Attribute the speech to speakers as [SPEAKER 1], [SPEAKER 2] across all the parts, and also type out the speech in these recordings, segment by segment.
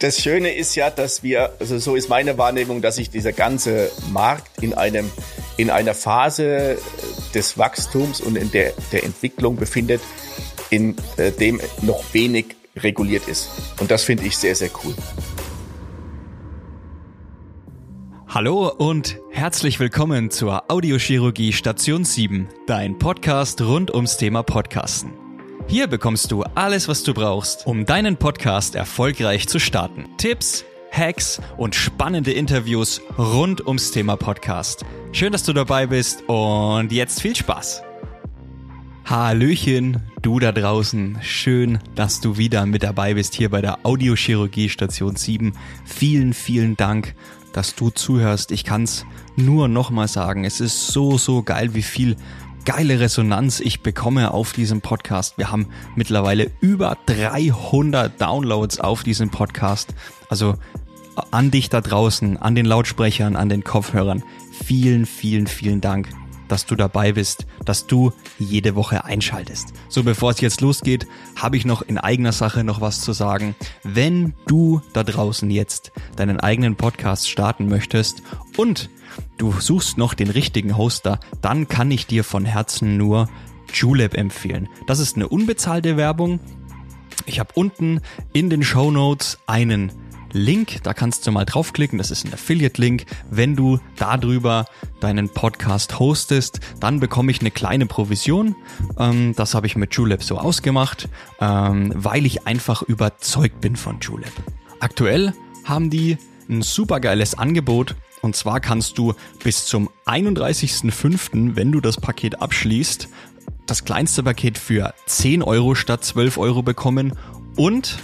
[SPEAKER 1] das Schöne ist ja, dass wir, also so ist meine Wahrnehmung, dass sich dieser ganze Markt in einem, in einer Phase des Wachstums und in der, der Entwicklung befindet, in äh, dem noch wenig reguliert ist. Und das finde ich sehr, sehr cool.
[SPEAKER 2] Hallo und herzlich willkommen zur Audiochirurgie Station 7, dein Podcast rund ums Thema Podcasten. Hier bekommst du alles, was du brauchst, um deinen Podcast erfolgreich zu starten. Tipps, Hacks und spannende Interviews rund ums Thema Podcast. Schön, dass du dabei bist und jetzt viel Spaß. Hallöchen, du da draußen. Schön, dass du wieder mit dabei bist hier bei der Audiochirurgie Station 7. Vielen, vielen Dank, dass du zuhörst. Ich kann's nur nochmal sagen. Es ist so, so geil, wie viel geile Resonanz ich bekomme auf diesem Podcast. Wir haben mittlerweile über 300 Downloads auf diesem Podcast. Also an dich da draußen, an den Lautsprechern, an den Kopfhörern. Vielen, vielen, vielen Dank, dass du dabei bist, dass du jede Woche einschaltest. So, bevor es jetzt losgeht, habe ich noch in eigener Sache noch was zu sagen. Wenn du da draußen jetzt deinen eigenen Podcast starten möchtest und du suchst noch den richtigen Hoster, dann kann ich dir von Herzen nur Julep empfehlen. Das ist eine unbezahlte Werbung. Ich habe unten in den Show Notes einen Link, da kannst du mal draufklicken, das ist ein Affiliate-Link. Wenn du darüber deinen Podcast hostest, dann bekomme ich eine kleine Provision. Ähm, das habe ich mit Julep so ausgemacht, ähm, weil ich einfach überzeugt bin von Julep. Aktuell haben die ein supergeiles Angebot und zwar kannst du bis zum 31.05., wenn du das Paket abschließt, das kleinste Paket für 10 Euro statt 12 Euro bekommen und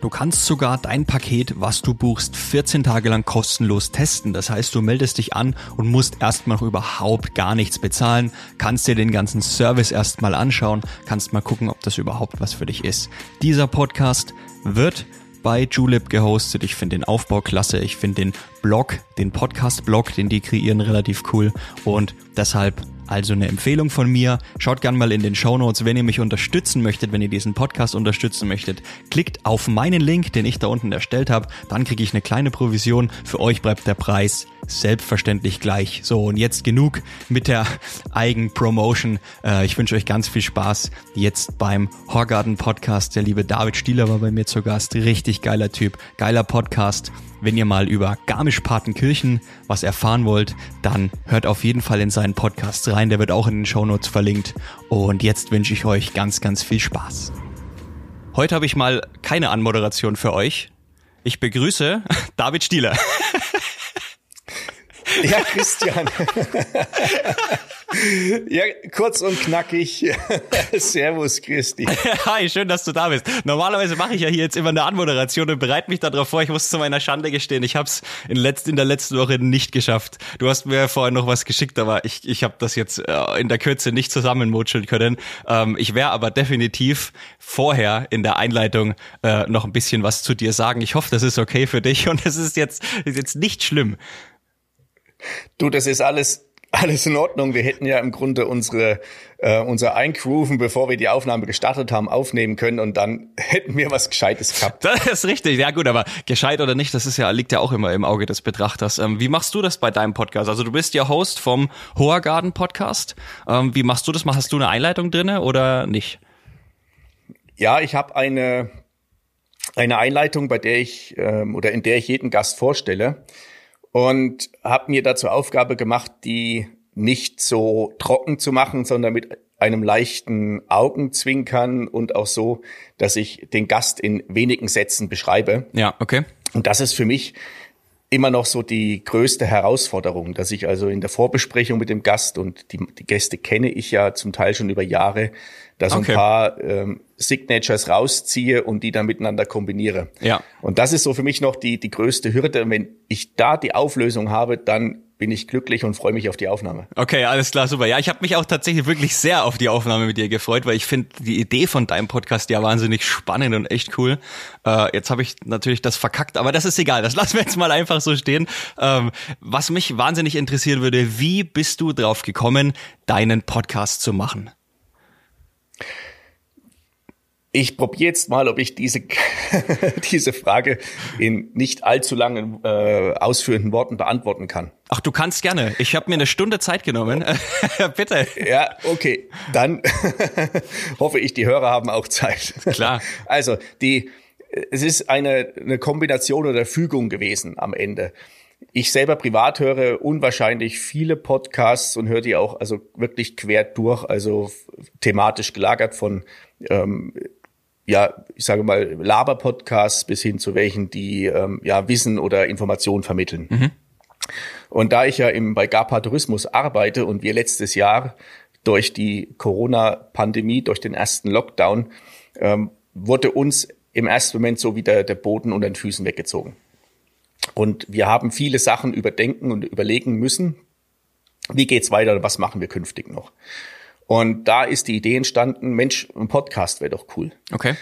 [SPEAKER 2] Du kannst sogar dein Paket, was du buchst, 14 Tage lang kostenlos testen. Das heißt, du meldest dich an und musst erstmal noch überhaupt gar nichts bezahlen, kannst dir den ganzen Service erstmal anschauen, kannst mal gucken, ob das überhaupt was für dich ist. Dieser Podcast wird bei Julep gehostet. Ich finde den Aufbau klasse. Ich finde den Blog, den Podcast-Blog, den die kreieren, relativ cool. Und deshalb also eine Empfehlung von mir. Schaut gern mal in den Show Notes, wenn ihr mich unterstützen möchtet, wenn ihr diesen Podcast unterstützen möchtet. Klickt auf meinen Link, den ich da unten erstellt habe. Dann kriege ich eine kleine Provision. Für euch bleibt der Preis selbstverständlich gleich. So, und jetzt genug mit der Eigenpromotion. Äh, ich wünsche euch ganz viel Spaß jetzt beim Horgarten Podcast. Der liebe David Stieler war bei mir zu Gast. Richtig geiler Typ, geiler Podcast. Wenn ihr mal über Garmisch-Partenkirchen was erfahren wollt, dann hört auf jeden Fall in seinen Podcast rein. Der wird auch in den Shownotes verlinkt. Und jetzt wünsche ich euch ganz, ganz viel Spaß. Heute habe ich mal keine Anmoderation für euch. Ich begrüße David Stieler.
[SPEAKER 1] Ja, Christian. ja, kurz und knackig. Servus, Christi.
[SPEAKER 2] Hi, schön, dass du da bist. Normalerweise mache ich ja hier jetzt immer eine Anmoderation und bereite mich darauf vor. Ich muss zu meiner Schande gestehen, ich habe es in, letzt, in der letzten Woche nicht geschafft. Du hast mir vorhin noch was geschickt, aber ich, ich habe das jetzt äh, in der Kürze nicht zusammenmutscheln können. Ähm, ich werde aber definitiv vorher in der Einleitung äh, noch ein bisschen was zu dir sagen. Ich hoffe, das ist okay für dich und es ist jetzt, ist jetzt nicht schlimm.
[SPEAKER 1] Du, das ist alles alles in Ordnung. Wir hätten ja im Grunde unsere äh, unser Eingrooven, bevor wir die Aufnahme gestartet haben, aufnehmen können und dann hätten wir was Gescheites gehabt.
[SPEAKER 2] Das ist richtig, ja gut, aber gescheit oder nicht, das ist ja liegt ja auch immer im Auge des Betrachters. Ähm, wie machst du das bei deinem Podcast? Also du bist ja Host vom Hohergarten Podcast. Ähm, wie machst du das? Hast du eine Einleitung drinne oder nicht?
[SPEAKER 1] Ja, ich habe eine eine Einleitung, bei der ich ähm, oder in der ich jeden Gast vorstelle und habe mir dazu Aufgabe gemacht, die nicht so trocken zu machen, sondern mit einem leichten Augenzwinkern und auch so, dass ich den Gast in wenigen Sätzen beschreibe.
[SPEAKER 2] Ja, okay.
[SPEAKER 1] Und das ist für mich immer noch so die größte Herausforderung, dass ich also in der Vorbesprechung mit dem Gast und die, die Gäste kenne ich ja zum Teil schon über Jahre, da so okay. ein paar ähm, Signatures rausziehe und die dann miteinander kombiniere.
[SPEAKER 2] Ja.
[SPEAKER 1] Und das ist so für mich noch die, die größte Hürde. Und wenn ich da die Auflösung habe, dann bin ich glücklich und freue mich auf die Aufnahme.
[SPEAKER 2] Okay, alles klar, super. Ja, ich habe mich auch tatsächlich wirklich sehr auf die Aufnahme mit dir gefreut, weil ich finde die Idee von deinem Podcast ja wahnsinnig spannend und echt cool. Äh, jetzt habe ich natürlich das verkackt, aber das ist egal. Das lassen wir jetzt mal einfach so stehen. Ähm, was mich wahnsinnig interessieren würde, wie bist du drauf gekommen, deinen Podcast zu machen?
[SPEAKER 1] Ich probiere jetzt mal, ob ich diese, diese Frage in nicht allzu langen äh, ausführenden Worten beantworten kann.
[SPEAKER 2] Ach, du kannst gerne. Ich habe mir eine Stunde Zeit genommen. Bitte.
[SPEAKER 1] Ja, okay. Dann hoffe ich, die Hörer haben auch Zeit.
[SPEAKER 2] Klar.
[SPEAKER 1] Also, die, es ist eine, eine Kombination oder Fügung gewesen am Ende. Ich selber privat höre unwahrscheinlich viele Podcasts und höre die auch also wirklich quer durch, also thematisch gelagert von ähm, ja, ich sage mal, Laber-Podcasts bis hin zu welchen, die ähm, ja Wissen oder Informationen vermitteln. Mhm. Und da ich ja im, bei GAPA Tourismus arbeite und wir letztes Jahr durch die Corona-Pandemie, durch den ersten Lockdown, ähm, wurde uns im ersten Moment so wieder der Boden unter den Füßen weggezogen. Und wir haben viele Sachen überdenken und überlegen müssen, wie geht's weiter und was machen wir künftig noch. Und da ist die Idee entstanden, Mensch, ein Podcast wäre doch cool.
[SPEAKER 2] Okay.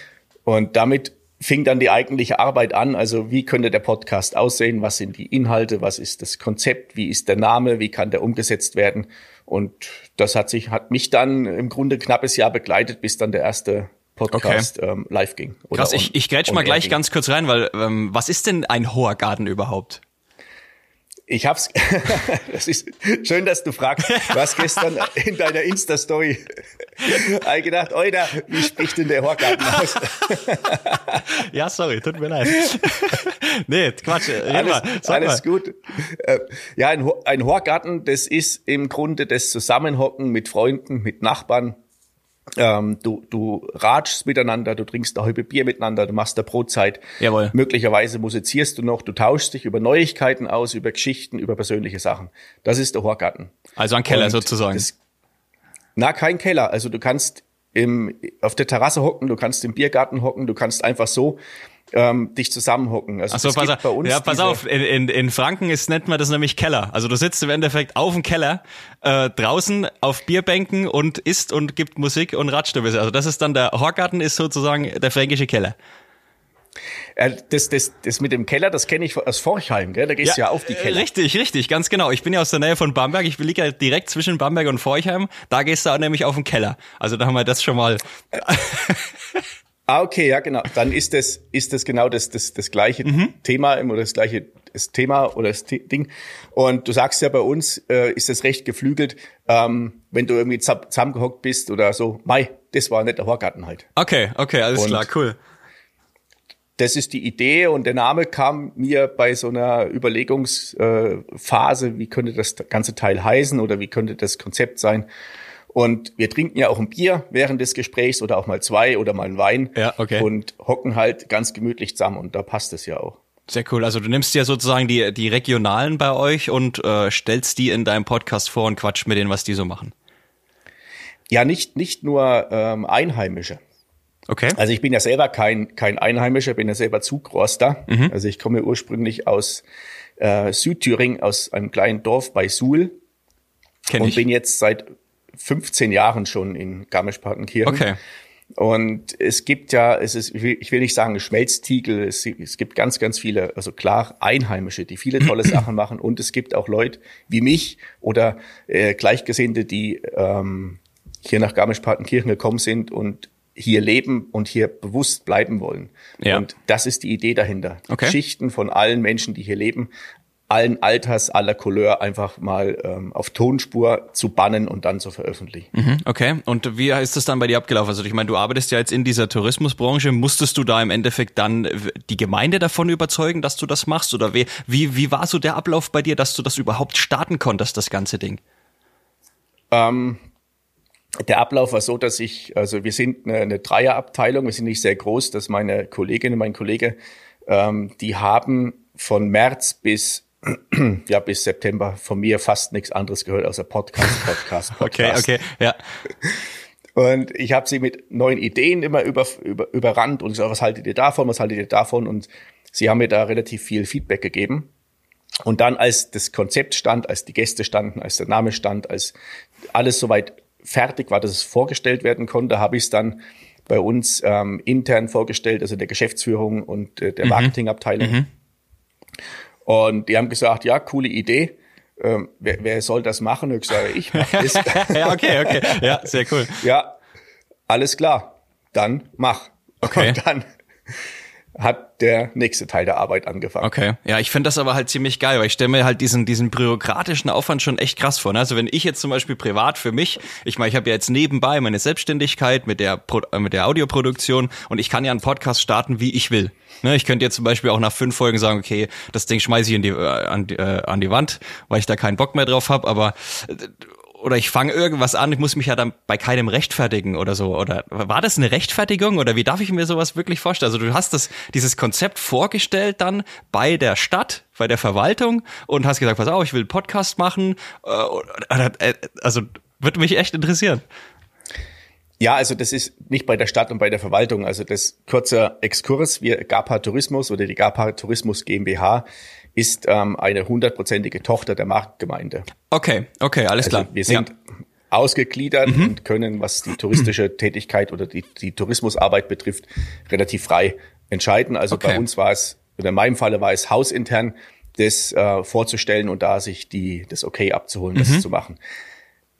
[SPEAKER 1] Und damit fing dann die eigentliche Arbeit an. Also wie könnte der Podcast aussehen? Was sind die Inhalte? Was ist das Konzept? Wie ist der Name? Wie kann der umgesetzt werden? Und das hat sich, hat mich dann im Grunde knappes Jahr begleitet, bis dann der erste Podcast okay. ähm, live ging.
[SPEAKER 2] Krass, ich, ich grätsch mal gleich ging. ganz kurz rein, weil ähm, was ist denn ein hoher Garten überhaupt?
[SPEAKER 1] Ich hab's, das ist schön, dass du fragst. Du hast gestern in deiner Insta-Story gedacht, Oida, wie spricht denn der Horgarten aus?
[SPEAKER 2] ja, sorry, tut mir leid. nee, Quatsch.
[SPEAKER 1] Alles, mal, alles gut. Äh, ja, ein, ein Horgarten, das ist im Grunde das Zusammenhocken mit Freunden, mit Nachbarn, ähm, du, du ratschst miteinander, du trinkst eine halbe Bier miteinander, du machst da Brotzeit.
[SPEAKER 2] Jawohl.
[SPEAKER 1] Möglicherweise musizierst du noch, du tauschst dich über Neuigkeiten aus, über Geschichten, über persönliche Sachen. Das ist der Horgarten.
[SPEAKER 2] Also ein Keller Und sozusagen. Das,
[SPEAKER 1] na, kein Keller. Also du kannst im, auf der Terrasse hocken, du kannst im Biergarten hocken, du kannst einfach so ähm, dich zusammenhocken.
[SPEAKER 2] Also so, pass, auf, ja, pass auf, in, in, in Franken ist, nennt man das nämlich Keller. Also du sitzt im Endeffekt auf dem Keller, äh, draußen auf Bierbänken und isst und gibt Musik und ratscht ein bisschen. Also das ist dann der Horgarten ist sozusagen der fränkische Keller.
[SPEAKER 1] Äh, das, das, das mit dem Keller, das kenne ich aus Forchheim, gell? Da gehst du ja, ja auf die Keller.
[SPEAKER 2] Richtig, richtig, ganz genau. Ich bin ja aus der Nähe von Bamberg. Ich liege ja direkt zwischen Bamberg und Forchheim. Da gehst du auch nämlich auf den Keller. Also da haben wir das schon mal.
[SPEAKER 1] Ah, okay, ja, genau. Dann ist das, ist das genau das, das, das gleiche mhm. Thema oder das gleiche das Thema oder das Ding. Und du sagst ja bei uns, äh, ist das recht geflügelt, ähm, wenn du irgendwie zusammengehockt bist oder so, Mai, das war nicht der Horgarten halt.
[SPEAKER 2] Okay, okay, alles und klar, cool.
[SPEAKER 1] Das ist die Idee und der Name kam mir bei so einer Überlegungsphase, äh, wie könnte das ganze Teil heißen oder wie könnte das Konzept sein. Und wir trinken ja auch ein Bier während des Gesprächs oder auch mal zwei oder mal ein Wein.
[SPEAKER 2] Ja, okay.
[SPEAKER 1] Und hocken halt ganz gemütlich zusammen und da passt es ja auch.
[SPEAKER 2] Sehr cool. Also du nimmst ja sozusagen die, die Regionalen bei euch und äh, stellst die in deinem Podcast vor und quatsch mit denen, was die so machen.
[SPEAKER 1] Ja, nicht, nicht nur ähm, Einheimische.
[SPEAKER 2] Okay.
[SPEAKER 1] Also ich bin ja selber kein, kein Einheimischer, bin ja selber Zugroster. Mhm. Also ich komme ursprünglich aus äh, Südthüringen, aus einem kleinen Dorf bei Suhl. Kenn und ich. bin jetzt seit 15 Jahren schon in Garmisch-Partenkirchen.
[SPEAKER 2] Okay.
[SPEAKER 1] Und es gibt ja, es ist, ich will, ich will nicht sagen Schmelztiegel, es, es, gibt ganz, ganz viele, also klar Einheimische, die viele tolle Sachen machen. Und es gibt auch Leute wie mich oder äh, Gleichgesinnte, die ähm, hier nach Garmisch-Partenkirchen gekommen sind und hier leben und hier bewusst bleiben wollen.
[SPEAKER 2] Ja.
[SPEAKER 1] Und das ist die Idee dahinter.
[SPEAKER 2] Okay.
[SPEAKER 1] Geschichten von allen Menschen, die hier leben, allen Alters, aller Couleur einfach mal ähm, auf Tonspur zu bannen und dann zu veröffentlichen.
[SPEAKER 2] Mhm, okay. Und wie ist das dann bei dir abgelaufen? Also ich meine, du arbeitest ja jetzt in dieser Tourismusbranche. Musstest du da im Endeffekt dann die Gemeinde davon überzeugen, dass du das machst? Oder wie, wie, wie war so der Ablauf bei dir, dass du das überhaupt starten konntest, das ganze Ding?
[SPEAKER 1] Ähm, der Ablauf war so, dass ich, also wir sind eine, eine Dreierabteilung, wir sind nicht sehr groß, dass meine Kollegin und mein Kollege, ähm, die haben von März bis ja, bis September von mir fast nichts anderes gehört außer Podcast, Podcast,
[SPEAKER 2] Podcast. okay, okay, ja.
[SPEAKER 1] Und ich habe sie mit neuen Ideen immer über, über, überrannt und so, was haltet ihr davon, was haltet ihr davon? Und sie haben mir da relativ viel Feedback gegeben. Und dann, als das Konzept stand, als die Gäste standen, als der Name stand, als alles soweit fertig war, dass es vorgestellt werden konnte, habe ich es dann bei uns ähm, intern vorgestellt, also der Geschäftsführung und äh, der mhm. Marketingabteilung. Mhm. Und die haben gesagt, ja, coole Idee. Ähm, wer, wer soll das machen? Ich sage, ich mache das.
[SPEAKER 2] ja, okay, okay. Ja, sehr cool.
[SPEAKER 1] Ja, alles klar. Dann mach.
[SPEAKER 2] Okay.
[SPEAKER 1] Und dann hat der nächste Teil der Arbeit angefangen.
[SPEAKER 2] Okay, ja, ich finde das aber halt ziemlich geil, weil ich stelle mir halt diesen diesen bürokratischen Aufwand schon echt krass vor. Ne? Also wenn ich jetzt zum Beispiel privat für mich, ich meine, ich habe ja jetzt nebenbei meine Selbstständigkeit mit der äh, mit der Audioproduktion und ich kann ja einen Podcast starten, wie ich will. Ne? Ich könnte jetzt zum Beispiel auch nach fünf Folgen sagen, okay, das Ding schmeiße ich in die, äh, an, die, äh, an die Wand, weil ich da keinen Bock mehr drauf habe, aber äh, oder ich fange irgendwas an, ich muss mich ja dann bei keinem rechtfertigen oder so. Oder war das eine Rechtfertigung oder wie darf ich mir sowas wirklich vorstellen? Also du hast das, dieses Konzept vorgestellt dann bei der Stadt, bei der Verwaltung und hast gesagt, pass auf, ich will einen Podcast machen. Äh, also würde mich echt interessieren.
[SPEAKER 1] Ja, also das ist nicht bei der Stadt und bei der Verwaltung. Also das kurzer Exkurs. Wir GAPA Tourismus oder die GAPA Tourismus GmbH ist ähm, eine hundertprozentige Tochter der Marktgemeinde.
[SPEAKER 2] Okay, okay, alles also klar.
[SPEAKER 1] Wir sind ja. ausgegliedert mhm. und können, was die touristische Tätigkeit oder die, die Tourismusarbeit betrifft, relativ frei entscheiden. Also okay. bei uns war es, oder in meinem Falle war es hausintern, das äh, vorzustellen und da sich die, das Okay abzuholen, das mhm. zu machen.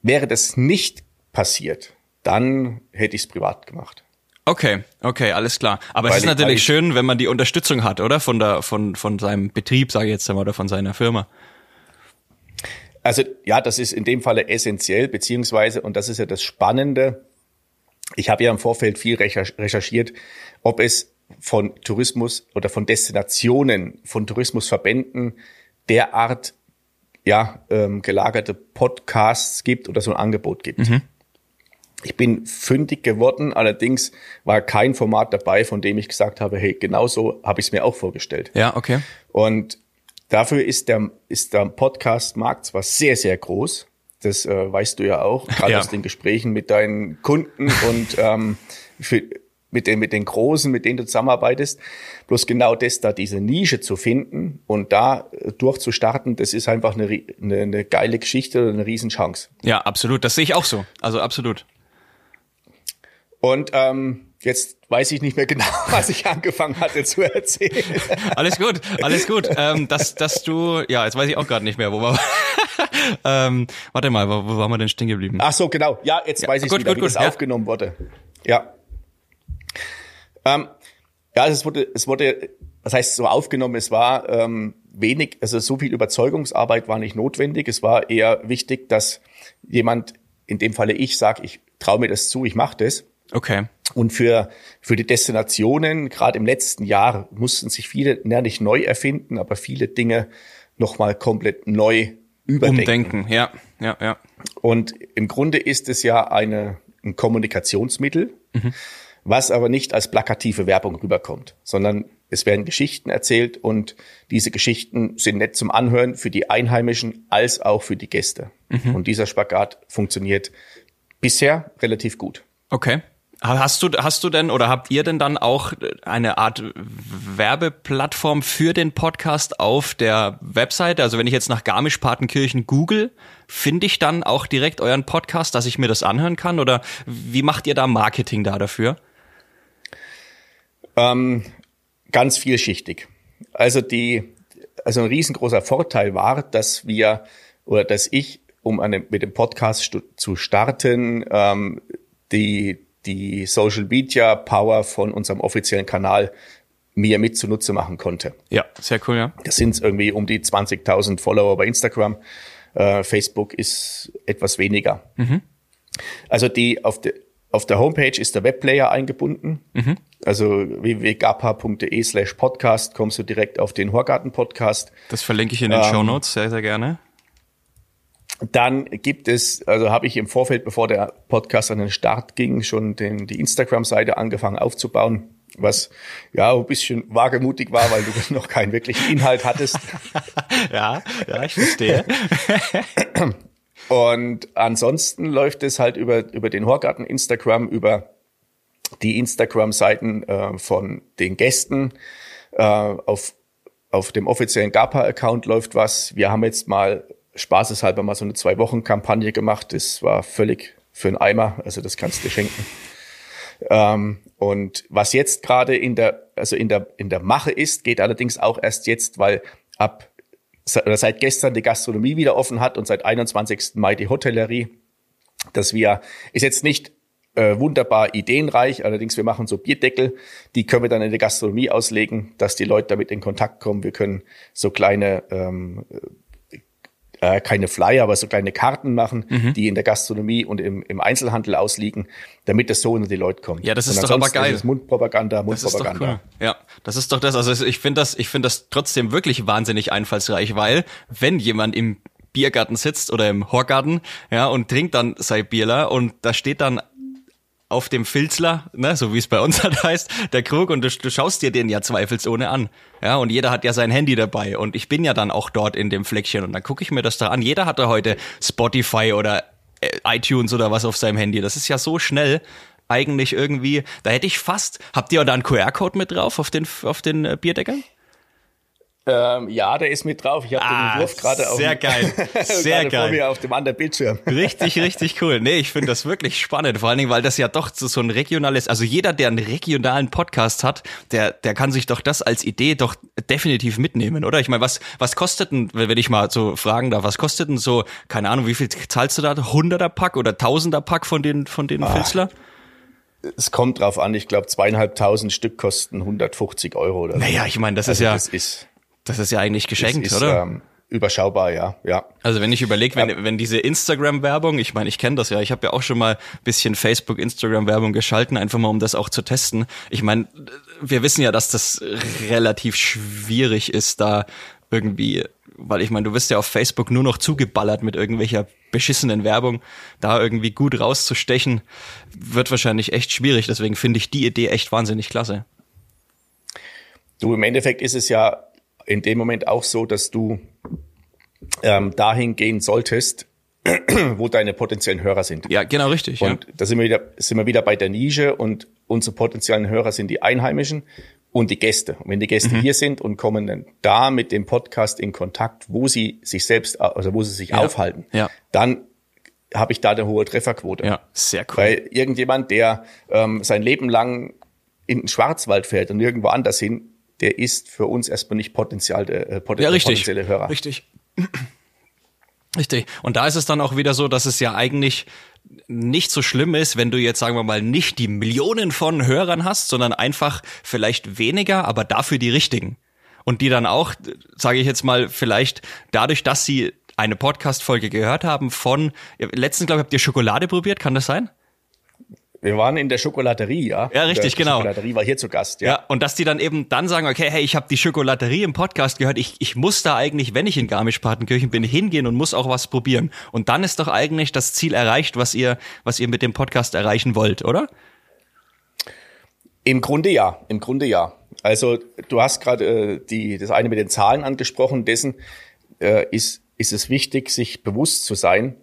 [SPEAKER 1] Wäre das nicht passiert, dann hätte ich es privat gemacht.
[SPEAKER 2] Okay, okay, alles klar. Aber Weil es ist natürlich schön, wenn man die Unterstützung hat, oder? Von der, von, von seinem Betrieb, sage ich jetzt mal, oder von seiner Firma.
[SPEAKER 1] Also ja, das ist in dem Falle essentiell, beziehungsweise, und das ist ja das Spannende, ich habe ja im Vorfeld viel recherchiert, ob es von Tourismus oder von Destinationen, von Tourismusverbänden derart ja, ähm, gelagerte Podcasts gibt oder so ein Angebot gibt. Mhm. Ich bin fündig geworden, allerdings war kein Format dabei, von dem ich gesagt habe, hey, genau so habe ich es mir auch vorgestellt.
[SPEAKER 2] Ja, okay.
[SPEAKER 1] Und dafür ist der, ist der Podcast-Markt zwar sehr, sehr groß, das äh, weißt du ja auch, gerade ja. aus den Gesprächen mit deinen Kunden und ähm, für, mit den, mit den Großen, mit denen du zusammenarbeitest. Bloß genau das, da diese Nische zu finden und da äh, durchzustarten, das ist einfach eine, eine, eine geile Geschichte und eine Riesenchance.
[SPEAKER 2] Ja, absolut. Das sehe ich auch so. Also absolut.
[SPEAKER 1] Und ähm, jetzt weiß ich nicht mehr genau, was ich angefangen hatte zu erzählen.
[SPEAKER 2] Alles gut, alles gut. Ähm, dass, dass du, ja, jetzt weiß ich auch gerade nicht mehr, wo wir. ähm, warte mal, wo, wo waren wir denn stehen geblieben?
[SPEAKER 1] Ach so, genau. Ja, jetzt ja, weiß ich gut, wieder, gut, wie gut, das ja. aufgenommen wurde. Ja. Ähm, ja, also es wurde, es wurde, was heißt so aufgenommen? Es war ähm, wenig, also so viel Überzeugungsarbeit war nicht notwendig. Es war eher wichtig, dass jemand, in dem Falle ich, sage, ich traue mir das zu, ich mache das
[SPEAKER 2] Okay.
[SPEAKER 1] Und für, für die Destinationen, gerade im letzten Jahr, mussten sich viele, ja nicht neu erfinden, aber viele Dinge nochmal komplett neu überdenken.
[SPEAKER 2] Umdenken, ja, ja, ja.
[SPEAKER 1] Und im Grunde ist es ja eine, ein Kommunikationsmittel, mhm. was aber nicht als plakative Werbung rüberkommt, sondern es werden Geschichten erzählt und diese Geschichten sind nett zum Anhören für die Einheimischen als auch für die Gäste. Mhm. Und dieser Spagat funktioniert bisher relativ gut.
[SPEAKER 2] Okay. Hast du, hast du denn oder habt ihr denn dann auch eine Art Werbeplattform für den Podcast auf der Webseite? Also wenn ich jetzt nach Garmisch-Partenkirchen google, finde ich dann auch direkt euren Podcast, dass ich mir das anhören kann? Oder wie macht ihr da Marketing da dafür?
[SPEAKER 1] Ähm, ganz vielschichtig. Also die, also ein riesengroßer Vorteil war, dass wir oder dass ich, um eine, mit dem Podcast zu starten, ähm, die die Social Media Power von unserem offiziellen Kanal mir mit zunutze machen konnte.
[SPEAKER 2] Ja, sehr cool, ja.
[SPEAKER 1] Das sind irgendwie um die 20.000 Follower bei Instagram. Äh, Facebook ist etwas weniger. Mhm. Also die auf der auf der Homepage ist der Webplayer eingebunden. Mhm. Also www.gapa.de slash podcast kommst du direkt auf den Horgarten Podcast.
[SPEAKER 2] Das verlinke ich in den ähm, Show Notes sehr, sehr gerne.
[SPEAKER 1] Dann gibt es, also habe ich im Vorfeld, bevor der Podcast an den Start ging, schon den, die Instagram-Seite angefangen aufzubauen, was ja ein bisschen wagemutig war, weil du noch keinen wirklichen Inhalt hattest.
[SPEAKER 2] ja, ja, ich verstehe.
[SPEAKER 1] Und ansonsten läuft es halt über, über den Horgarten Instagram, über die Instagram-Seiten äh, von den Gästen. Äh, auf, auf dem offiziellen GAPA-Account läuft was. Wir haben jetzt mal spaßeshalber mal so eine Zwei-Wochen-Kampagne gemacht. Das war völlig für einen Eimer, also das kannst du schenken. Ähm, und was jetzt gerade in der, also in der, in der Mache ist, geht allerdings auch erst jetzt, weil ab oder seit gestern die Gastronomie wieder offen hat und seit 21. Mai die Hotellerie, dass wir, ist jetzt nicht äh, wunderbar ideenreich. Allerdings, wir machen so Bierdeckel, die können wir dann in der Gastronomie auslegen, dass die Leute damit in Kontakt kommen. Wir können so kleine ähm, äh, keine Flyer, aber so kleine Karten machen, mhm. die in der Gastronomie und im, im Einzelhandel ausliegen, damit das so unter die Leute kommt.
[SPEAKER 2] Ja, das ist doch aber geil.
[SPEAKER 1] Das ist Mundpropaganda, Mundpropaganda.
[SPEAKER 2] Das cool. Ja, das ist doch das. Also ich finde das, ich finde das trotzdem wirklich wahnsinnig einfallsreich, weil wenn jemand im Biergarten sitzt oder im Horgarten, ja, und trinkt dann sein Bierler und da steht dann auf dem Filzler, ne, so wie es bei uns halt heißt, der Krug und du, du schaust dir den ja zweifelsohne an. Ja, und jeder hat ja sein Handy dabei und ich bin ja dann auch dort in dem Fleckchen und dann gucke ich mir das da an. Jeder hat da heute Spotify oder äh, iTunes oder was auf seinem Handy. Das ist ja so schnell eigentlich irgendwie. Da hätte ich fast. Habt ihr da einen QR-Code mit drauf auf den auf den äh, Bierdeckeln?
[SPEAKER 1] Ähm, ja, der ist mit drauf. Ich habe ah, den Wurf gerade auf,
[SPEAKER 2] sehr geil, sehr geil.
[SPEAKER 1] vor mir auf dem anderen Bildschirm.
[SPEAKER 2] Richtig, richtig cool. Nee, ich finde das wirklich spannend, vor allen Dingen, weil das ja doch so, so ein regionales, also jeder, der einen regionalen Podcast hat, der, der kann sich doch das als Idee doch definitiv mitnehmen, oder? Ich meine, was, was kostet denn, wenn ich mal so fragen darf, was kostet denn so, keine Ahnung, wie viel zahlst du da? Hunderter Pack oder Tausender Pack von den, von den ah. Filzler?
[SPEAKER 1] Es kommt drauf an, ich glaube zweieinhalbtausend Stück kosten 150 Euro oder
[SPEAKER 2] so. Naja, ich meine, das also ist ja, das ist das ist ja eigentlich geschenkt, ist, oder? Ähm,
[SPEAKER 1] überschaubar, ja, ja.
[SPEAKER 2] Also wenn ich überlege, wenn, wenn diese Instagram-Werbung, ich meine, ich kenne das ja, ich habe ja auch schon mal bisschen Facebook, Instagram-Werbung geschalten, einfach mal um das auch zu testen. Ich meine, wir wissen ja, dass das relativ schwierig ist, da irgendwie, weil ich meine, du wirst ja auf Facebook nur noch zugeballert mit irgendwelcher beschissenen Werbung, da irgendwie gut rauszustechen, wird wahrscheinlich echt schwierig. Deswegen finde ich die Idee echt wahnsinnig klasse.
[SPEAKER 1] Du, im Endeffekt ist es ja in dem Moment auch so, dass du ähm, dahin gehen solltest, wo deine potenziellen Hörer sind.
[SPEAKER 2] Ja, genau richtig.
[SPEAKER 1] Und ja. da sind wir wieder, sind wir wieder bei der Nische und unsere potenziellen Hörer sind die Einheimischen und die Gäste. Und wenn die Gäste mhm. hier sind und kommen dann da mit dem Podcast in Kontakt, wo sie sich selbst, also wo sie sich ja. aufhalten,
[SPEAKER 2] ja.
[SPEAKER 1] dann habe ich da eine hohe Trefferquote.
[SPEAKER 2] Ja, sehr cool.
[SPEAKER 1] Weil irgendjemand, der ähm, sein Leben lang in den Schwarzwald fährt und irgendwo anders hin, der ist für uns erstmal nicht Potenzial, der äh,
[SPEAKER 2] poten ja, richtig,
[SPEAKER 1] potenzielle Hörer.
[SPEAKER 2] Richtig. Richtig. Und da ist es dann auch wieder so, dass es ja eigentlich nicht so schlimm ist, wenn du jetzt, sagen wir mal, nicht die Millionen von Hörern hast, sondern einfach vielleicht weniger, aber dafür die richtigen. Und die dann auch, sage ich jetzt mal, vielleicht dadurch, dass sie eine Podcast-Folge gehört haben von, letztens glaube ich, habt ihr Schokolade probiert, kann das sein?
[SPEAKER 1] Wir waren in der Schokolaterie, ja.
[SPEAKER 2] Ja, richtig,
[SPEAKER 1] der
[SPEAKER 2] genau.
[SPEAKER 1] Schokolaterie war hier zu Gast, ja.
[SPEAKER 2] Ja, und dass die dann eben dann sagen, okay, hey, ich habe die Schokolaterie im Podcast gehört, ich, ich muss da eigentlich, wenn ich in Garmisch-Partenkirchen bin, hingehen und muss auch was probieren. Und dann ist doch eigentlich das Ziel erreicht, was ihr, was ihr mit dem Podcast erreichen wollt, oder?
[SPEAKER 1] Im Grunde ja, im Grunde ja. Also du hast gerade äh, die das eine mit den Zahlen angesprochen. Dessen äh, ist ist es wichtig, sich bewusst zu sein,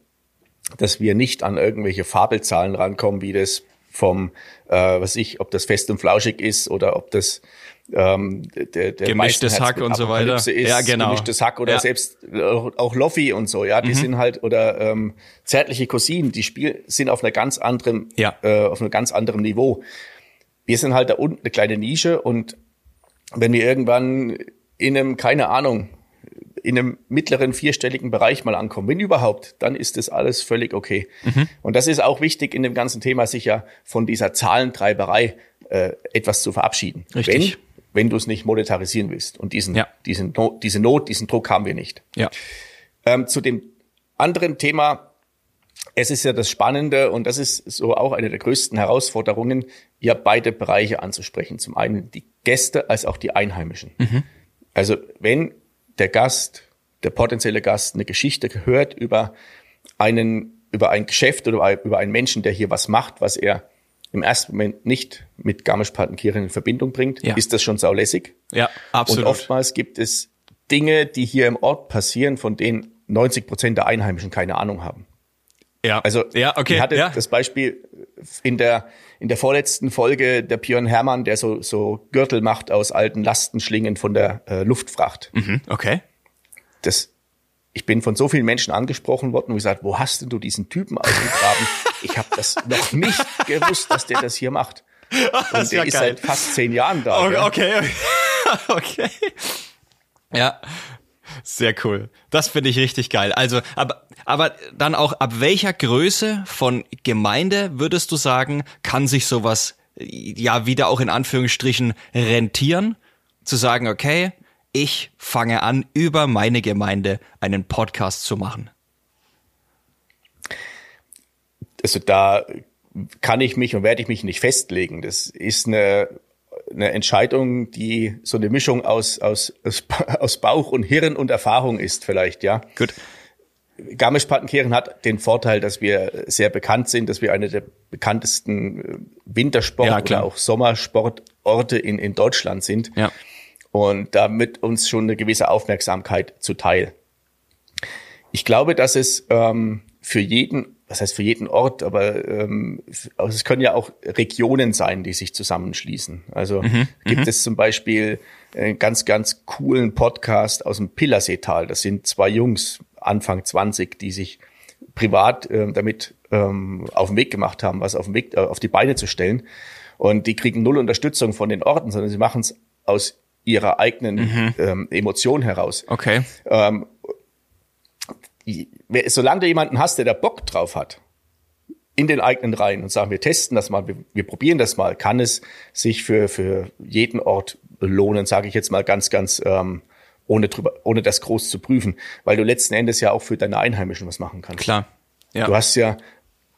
[SPEAKER 1] dass wir nicht an irgendwelche Fabelzahlen rankommen, wie das vom, äh, was ich, ob das fest und flauschig ist oder ob das ähm, der, der
[SPEAKER 2] gemischtes Hack und so weiter. Ist,
[SPEAKER 1] ja, genau. Gemischtes Hack oder ja. selbst auch, auch Loffi und so, ja, die mhm. sind halt oder ähm, zärtliche Cousinen, die spielen sind auf einer ganz anderen,
[SPEAKER 2] ja.
[SPEAKER 1] äh, auf einem ganz anderen Niveau. Wir sind halt da unten eine kleine Nische und wenn wir irgendwann in einem, keine Ahnung, in einem mittleren vierstelligen Bereich mal ankommen, wenn überhaupt, dann ist das alles völlig okay. Mhm. Und das ist auch wichtig in dem ganzen Thema, sich ja von dieser Zahlentreiberei äh, etwas zu verabschieden.
[SPEAKER 2] Richtig.
[SPEAKER 1] Wenn, wenn du es nicht monetarisieren willst. Und diesen,
[SPEAKER 2] ja.
[SPEAKER 1] diesen Not, diese Not, diesen Druck haben wir nicht.
[SPEAKER 2] Ja.
[SPEAKER 1] Ähm, zu dem anderen Thema, es ist ja das Spannende und das ist so auch eine der größten Herausforderungen, ja beide Bereiche anzusprechen. Zum einen die Gäste als auch die Einheimischen. Mhm. Also wenn der Gast, der potenzielle Gast eine Geschichte gehört über einen, über ein Geschäft oder über einen Menschen, der hier was macht, was er im ersten Moment nicht mit Garmisch-Partenkirchen in Verbindung bringt, ja. ist das schon saulässig.
[SPEAKER 2] Ja, absolut.
[SPEAKER 1] Und oftmals gibt es Dinge, die hier im Ort passieren, von denen 90 Prozent der Einheimischen keine Ahnung haben.
[SPEAKER 2] Ja.
[SPEAKER 1] Also,
[SPEAKER 2] ja, okay.
[SPEAKER 1] ich hatte
[SPEAKER 2] ja.
[SPEAKER 1] das Beispiel in der, in der vorletzten Folge der Björn Hermann, der so, so Gürtel macht aus alten Lastenschlingen von der äh, Luftfracht.
[SPEAKER 2] Mhm, okay.
[SPEAKER 1] Das, ich bin von so vielen Menschen angesprochen worden und gesagt, wo hast denn du diesen Typen ausgegraben? ich habe das noch nicht gewusst, dass der das hier macht. Und ist der ja ist seit fast zehn Jahren da.
[SPEAKER 2] Okay, okay. okay. Ja. Sehr cool. Das finde ich richtig geil. Also, aber, aber dann auch, ab welcher Größe von Gemeinde würdest du sagen, kann sich sowas ja wieder auch in Anführungsstrichen rentieren? Zu sagen, okay, ich fange an, über meine Gemeinde einen Podcast zu machen.
[SPEAKER 1] Also da kann ich mich und werde ich mich nicht festlegen. Das ist eine eine Entscheidung, die so eine Mischung aus, aus, aus Bauch und Hirn und Erfahrung ist vielleicht, ja.
[SPEAKER 2] Gut.
[SPEAKER 1] Garmisch-Partenkirchen hat den Vorteil, dass wir sehr bekannt sind, dass wir eine der bekanntesten äh, Wintersport- ja, oder auch Sommersportorte in, in Deutschland sind.
[SPEAKER 2] Ja.
[SPEAKER 1] Und damit uns schon eine gewisse Aufmerksamkeit zuteil. Ich glaube, dass es ähm, für jeden was heißt für jeden Ort, aber ähm, also es können ja auch Regionen sein, die sich zusammenschließen. Also mhm, gibt mhm. es zum Beispiel einen ganz, ganz coolen Podcast aus dem Pillerseetal. Das sind zwei Jungs, Anfang 20, die sich privat äh, damit ähm, auf den Weg gemacht haben, was auf den Weg, äh, auf die Beine zu stellen. Und die kriegen null Unterstützung von den Orten, sondern sie machen es aus ihrer eigenen mhm. ähm, Emotion heraus.
[SPEAKER 2] Okay.
[SPEAKER 1] Ähm, solange du jemanden hast, der da Bock drauf hat, in den eigenen Reihen und sagen, wir testen das mal, wir, wir probieren das mal, kann es sich für, für jeden Ort lohnen, sage ich jetzt mal ganz, ganz ähm, ohne, drüber, ohne das groß zu prüfen, weil du letzten Endes ja auch für deine Einheimischen was machen kannst.
[SPEAKER 2] Klar.
[SPEAKER 1] Ja. Du hast ja,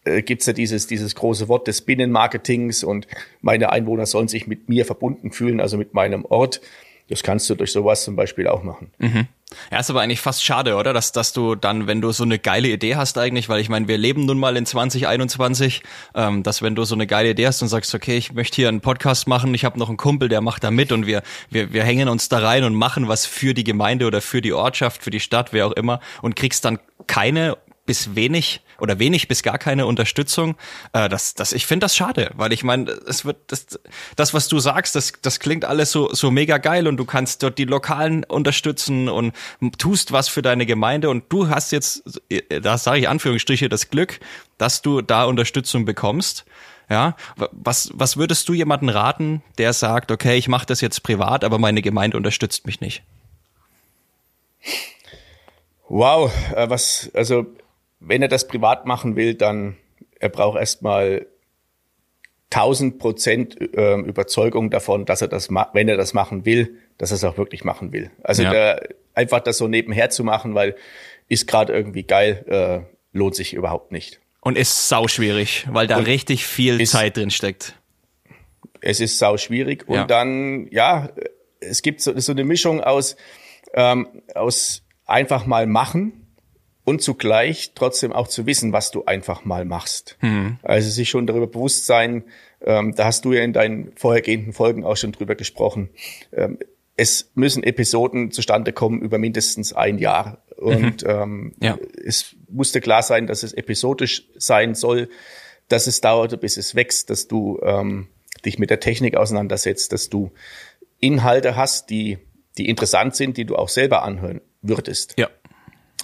[SPEAKER 1] äh, gibt's ja dieses, dieses große Wort des Binnenmarketings und meine Einwohner sollen sich mit mir verbunden fühlen, also mit meinem Ort. Das kannst du durch sowas zum Beispiel auch machen.
[SPEAKER 2] Mhm. Ja, ist aber eigentlich fast schade, oder? Dass, dass du dann, wenn du so eine geile Idee hast eigentlich, weil ich meine, wir leben nun mal in 2021, ähm, dass wenn du so eine geile Idee hast und sagst, okay, ich möchte hier einen Podcast machen, ich habe noch einen Kumpel, der macht da mit und wir, wir, wir hängen uns da rein und machen was für die Gemeinde oder für die Ortschaft, für die Stadt, wer auch immer und kriegst dann keine bis wenig oder wenig bis gar keine Unterstützung. Äh, das, das, ich finde das schade, weil ich meine, es wird das, das, was du sagst, das, das klingt alles so, so mega geil und du kannst dort die Lokalen unterstützen und tust was für deine Gemeinde und du hast jetzt, da sage ich Anführungsstriche, das Glück, dass du da Unterstützung bekommst. Ja, was, was würdest du jemanden raten, der sagt, okay, ich mache das jetzt privat, aber meine Gemeinde unterstützt mich nicht?
[SPEAKER 1] Wow, äh, was, also wenn er das privat machen will, dann er braucht erstmal 1000 Prozent äh, Überzeugung davon, dass er das, wenn er das machen will, dass er es auch wirklich machen will. Also ja. der, einfach das so nebenher zu machen, weil ist gerade irgendwie geil, äh, lohnt sich überhaupt nicht.
[SPEAKER 2] Und ist sau schwierig, weil da und richtig viel ist, Zeit drin steckt.
[SPEAKER 1] Es ist sau schwierig und ja. dann ja, es gibt so, so eine Mischung aus ähm, aus einfach mal machen und zugleich trotzdem auch zu wissen, was du einfach mal machst. Mhm. Also sich schon darüber bewusst sein, ähm, da hast du ja in deinen vorhergehenden Folgen auch schon drüber gesprochen. Ähm, es müssen Episoden zustande kommen über mindestens ein Jahr. Und mhm. ähm, ja. es musste klar sein, dass es episodisch sein soll, dass es dauert, bis es wächst, dass du ähm, dich mit der Technik auseinandersetzt, dass du Inhalte hast, die, die interessant sind, die du auch selber anhören würdest.
[SPEAKER 2] Ja.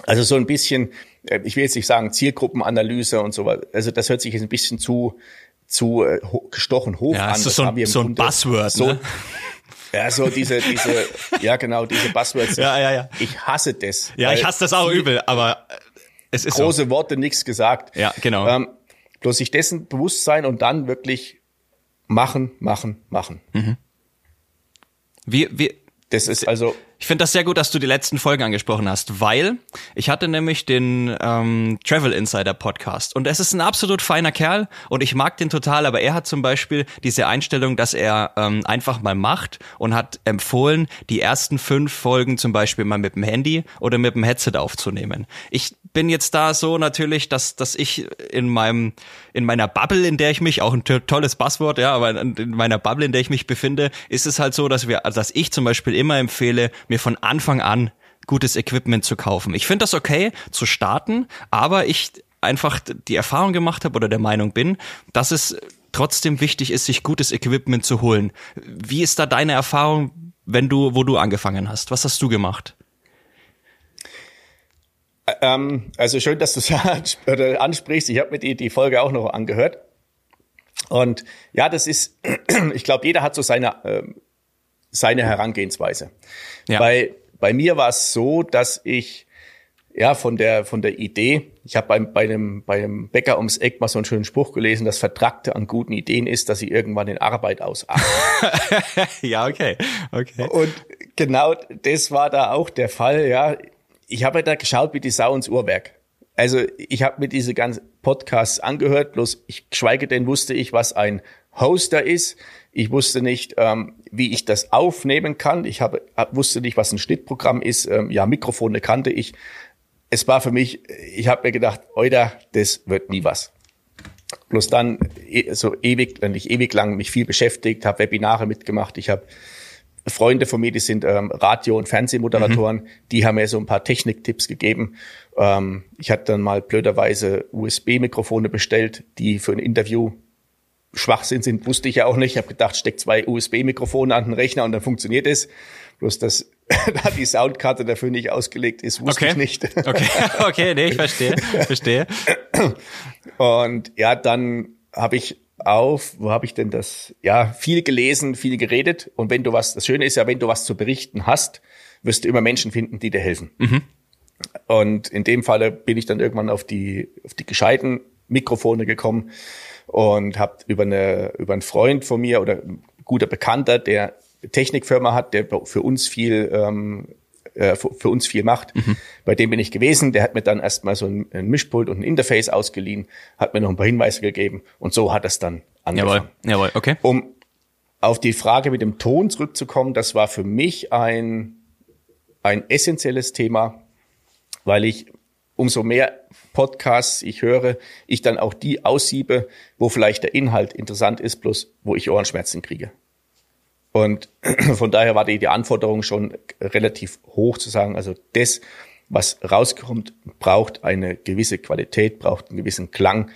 [SPEAKER 1] Also so ein bisschen, äh, ich will jetzt nicht sagen Zielgruppenanalyse und so weiter. Also das hört sich jetzt ein bisschen zu zu äh, gestochen hoch
[SPEAKER 2] ja,
[SPEAKER 1] an.
[SPEAKER 2] Das ist so ein, so ein Buzzword. So, ne?
[SPEAKER 1] Ja, so diese, diese, ja genau, diese Buzzwords.
[SPEAKER 2] Ja, ja, ja.
[SPEAKER 1] Ich hasse das.
[SPEAKER 2] Ja, ich hasse das auch übel, aber es ist
[SPEAKER 1] große so. Worte, nichts gesagt.
[SPEAKER 2] Ja, genau.
[SPEAKER 1] Ähm, bloß sich dessen bewusst sein und dann wirklich machen, machen, machen. Mhm.
[SPEAKER 2] Wie, wie,
[SPEAKER 1] das ist also
[SPEAKER 2] ich finde das sehr gut, dass du die letzten Folgen angesprochen hast, weil ich hatte nämlich den ähm, Travel Insider Podcast und es ist ein absolut feiner Kerl und ich mag den total, aber er hat zum Beispiel diese Einstellung, dass er ähm, einfach mal macht und hat empfohlen, die ersten fünf Folgen zum Beispiel mal mit dem Handy oder mit dem Headset aufzunehmen. Ich bin jetzt da so natürlich, dass, dass ich in meinem, in meiner Bubble, in der ich mich, auch ein tolles Passwort, ja, aber in meiner Bubble, in der ich mich befinde, ist es halt so, dass wir, dass ich zum Beispiel immer empfehle, mir von Anfang an gutes Equipment zu kaufen. Ich finde das okay zu starten, aber ich einfach die Erfahrung gemacht habe oder der Meinung bin, dass es trotzdem wichtig ist, sich gutes Equipment zu holen. Wie ist da deine Erfahrung, wenn du, wo du angefangen hast? Was hast du gemacht?
[SPEAKER 1] Ähm, also schön, dass du es ansprichst. Ich habe mir die, die Folge auch noch angehört. Und ja, das ist, ich glaube, jeder hat so seine, äh, seine Herangehensweise. Ja. Bei, bei mir war es so, dass ich ja von der von der Idee, ich habe beim bei einem bei einem Bäcker ums Eck mal so einen schönen Spruch gelesen, das Vertragte an guten Ideen ist, dass sie irgendwann in Arbeit ausarten.
[SPEAKER 2] ja, okay, okay.
[SPEAKER 1] Und genau das war da auch der Fall. Ja, ich habe da geschaut wie die Sau ins Uhrwerk. Also ich habe mir diese ganzen Podcasts angehört, bloß ich schweige denn wusste ich, was ein Hoster ist. Ich wusste nicht, ähm, wie ich das aufnehmen kann. Ich habe, wusste nicht, was ein Schnittprogramm ist. Ähm, ja, Mikrofone kannte ich. Es war für mich, ich habe mir gedacht, Oida, das wird nie was. Bloß dann e, so ewig, nicht ewig lang mich viel beschäftigt, habe Webinare mitgemacht. Ich habe Freunde von mir, die sind ähm, Radio- und Fernsehmoderatoren, mhm. die haben mir so ein paar Techniktipps gegeben. Ähm, ich hatte dann mal blöderweise USB-Mikrofone bestellt, die für ein Interview Schwachsinn sind, wusste ich ja auch nicht. Ich habe gedacht, steck zwei USB-Mikrofone an den Rechner und dann funktioniert es. Bloß dass da die Soundkarte dafür nicht ausgelegt ist, wusste
[SPEAKER 2] okay.
[SPEAKER 1] ich nicht.
[SPEAKER 2] Okay, okay, nee, ich verstehe, verstehe.
[SPEAKER 1] Und ja, dann habe ich auf, wo habe ich denn das? Ja, viel gelesen, viel geredet. Und wenn du was, das Schöne ist ja, wenn du was zu berichten hast, wirst du immer Menschen finden, die dir helfen. Mhm. Und in dem Falle bin ich dann irgendwann auf die, auf die gescheiten Mikrofone gekommen und habe über eine über einen Freund von mir oder guter Bekannter, der Technikfirma hat, der für uns viel ähm, äh, für uns viel macht. Mhm. Bei dem bin ich gewesen. Der hat mir dann erstmal so ein, ein, Mischpult und ein Interface ausgeliehen, hat mir noch ein paar Hinweise gegeben und so hat es dann
[SPEAKER 2] angefangen. Jawohl, jawohl, okay.
[SPEAKER 1] Um auf die Frage mit dem Ton zurückzukommen, das war für mich ein, ein essentielles Thema, weil ich umso mehr Podcasts ich höre, ich dann auch die aussiebe, wo vielleicht der Inhalt interessant ist, bloß wo ich Ohrenschmerzen kriege. Und von daher war die, die Anforderung schon relativ hoch zu sagen, also das, was rauskommt, braucht eine gewisse Qualität, braucht einen gewissen Klang.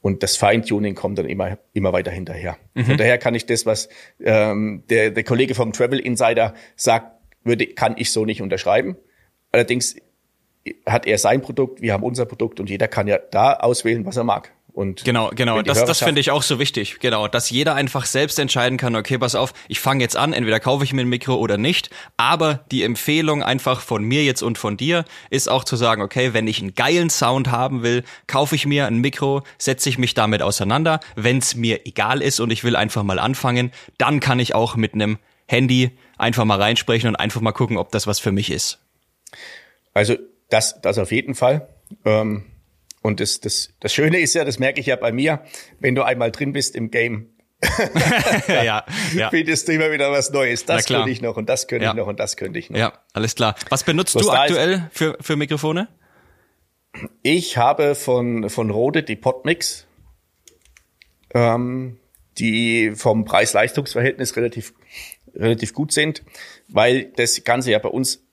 [SPEAKER 1] Und das Feintuning kommt dann immer, immer weiter hinterher. Mhm. Von daher kann ich das, was ähm, der, der Kollege vom Travel Insider sagt, würde, kann ich so nicht unterschreiben. Allerdings hat er sein Produkt, wir haben unser Produkt und jeder kann ja da auswählen, was er mag. Und
[SPEAKER 2] genau, genau, das, das finde ich auch so wichtig. Genau, dass jeder einfach selbst entscheiden kann, okay, pass auf, ich fange jetzt an, entweder kaufe ich mir ein Mikro oder nicht. Aber die Empfehlung einfach von mir jetzt und von dir ist auch zu sagen, okay, wenn ich einen geilen Sound haben will, kaufe ich mir ein Mikro, setze ich mich damit auseinander. Wenn es mir egal ist und ich will einfach mal anfangen, dann kann ich auch mit einem Handy einfach mal reinsprechen und einfach mal gucken, ob das was für mich ist.
[SPEAKER 1] Also das, das auf jeden Fall. Ähm, und das, das, das Schöne ist ja, das merke ich ja bei mir, wenn du einmal drin bist im Game,
[SPEAKER 2] ja, ja.
[SPEAKER 1] findest du immer wieder was Neues. Das könnte ich noch und das könnte ja. ich noch und das könnte ich noch.
[SPEAKER 2] Ja, alles klar. Was benutzt was du aktuell für, für Mikrofone?
[SPEAKER 1] Ich habe von, von Rode die Podmix, ähm, die vom Preis-Leistungs-Verhältnis relativ, relativ gut sind, weil das Ganze ja bei uns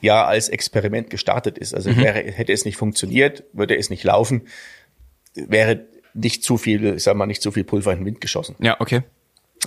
[SPEAKER 1] ja als Experiment gestartet ist. Also mhm. wäre, hätte es nicht funktioniert, würde es nicht laufen, wäre nicht zu viel, ich sag mal, nicht zu viel Pulver in den Wind geschossen.
[SPEAKER 2] Ja, okay.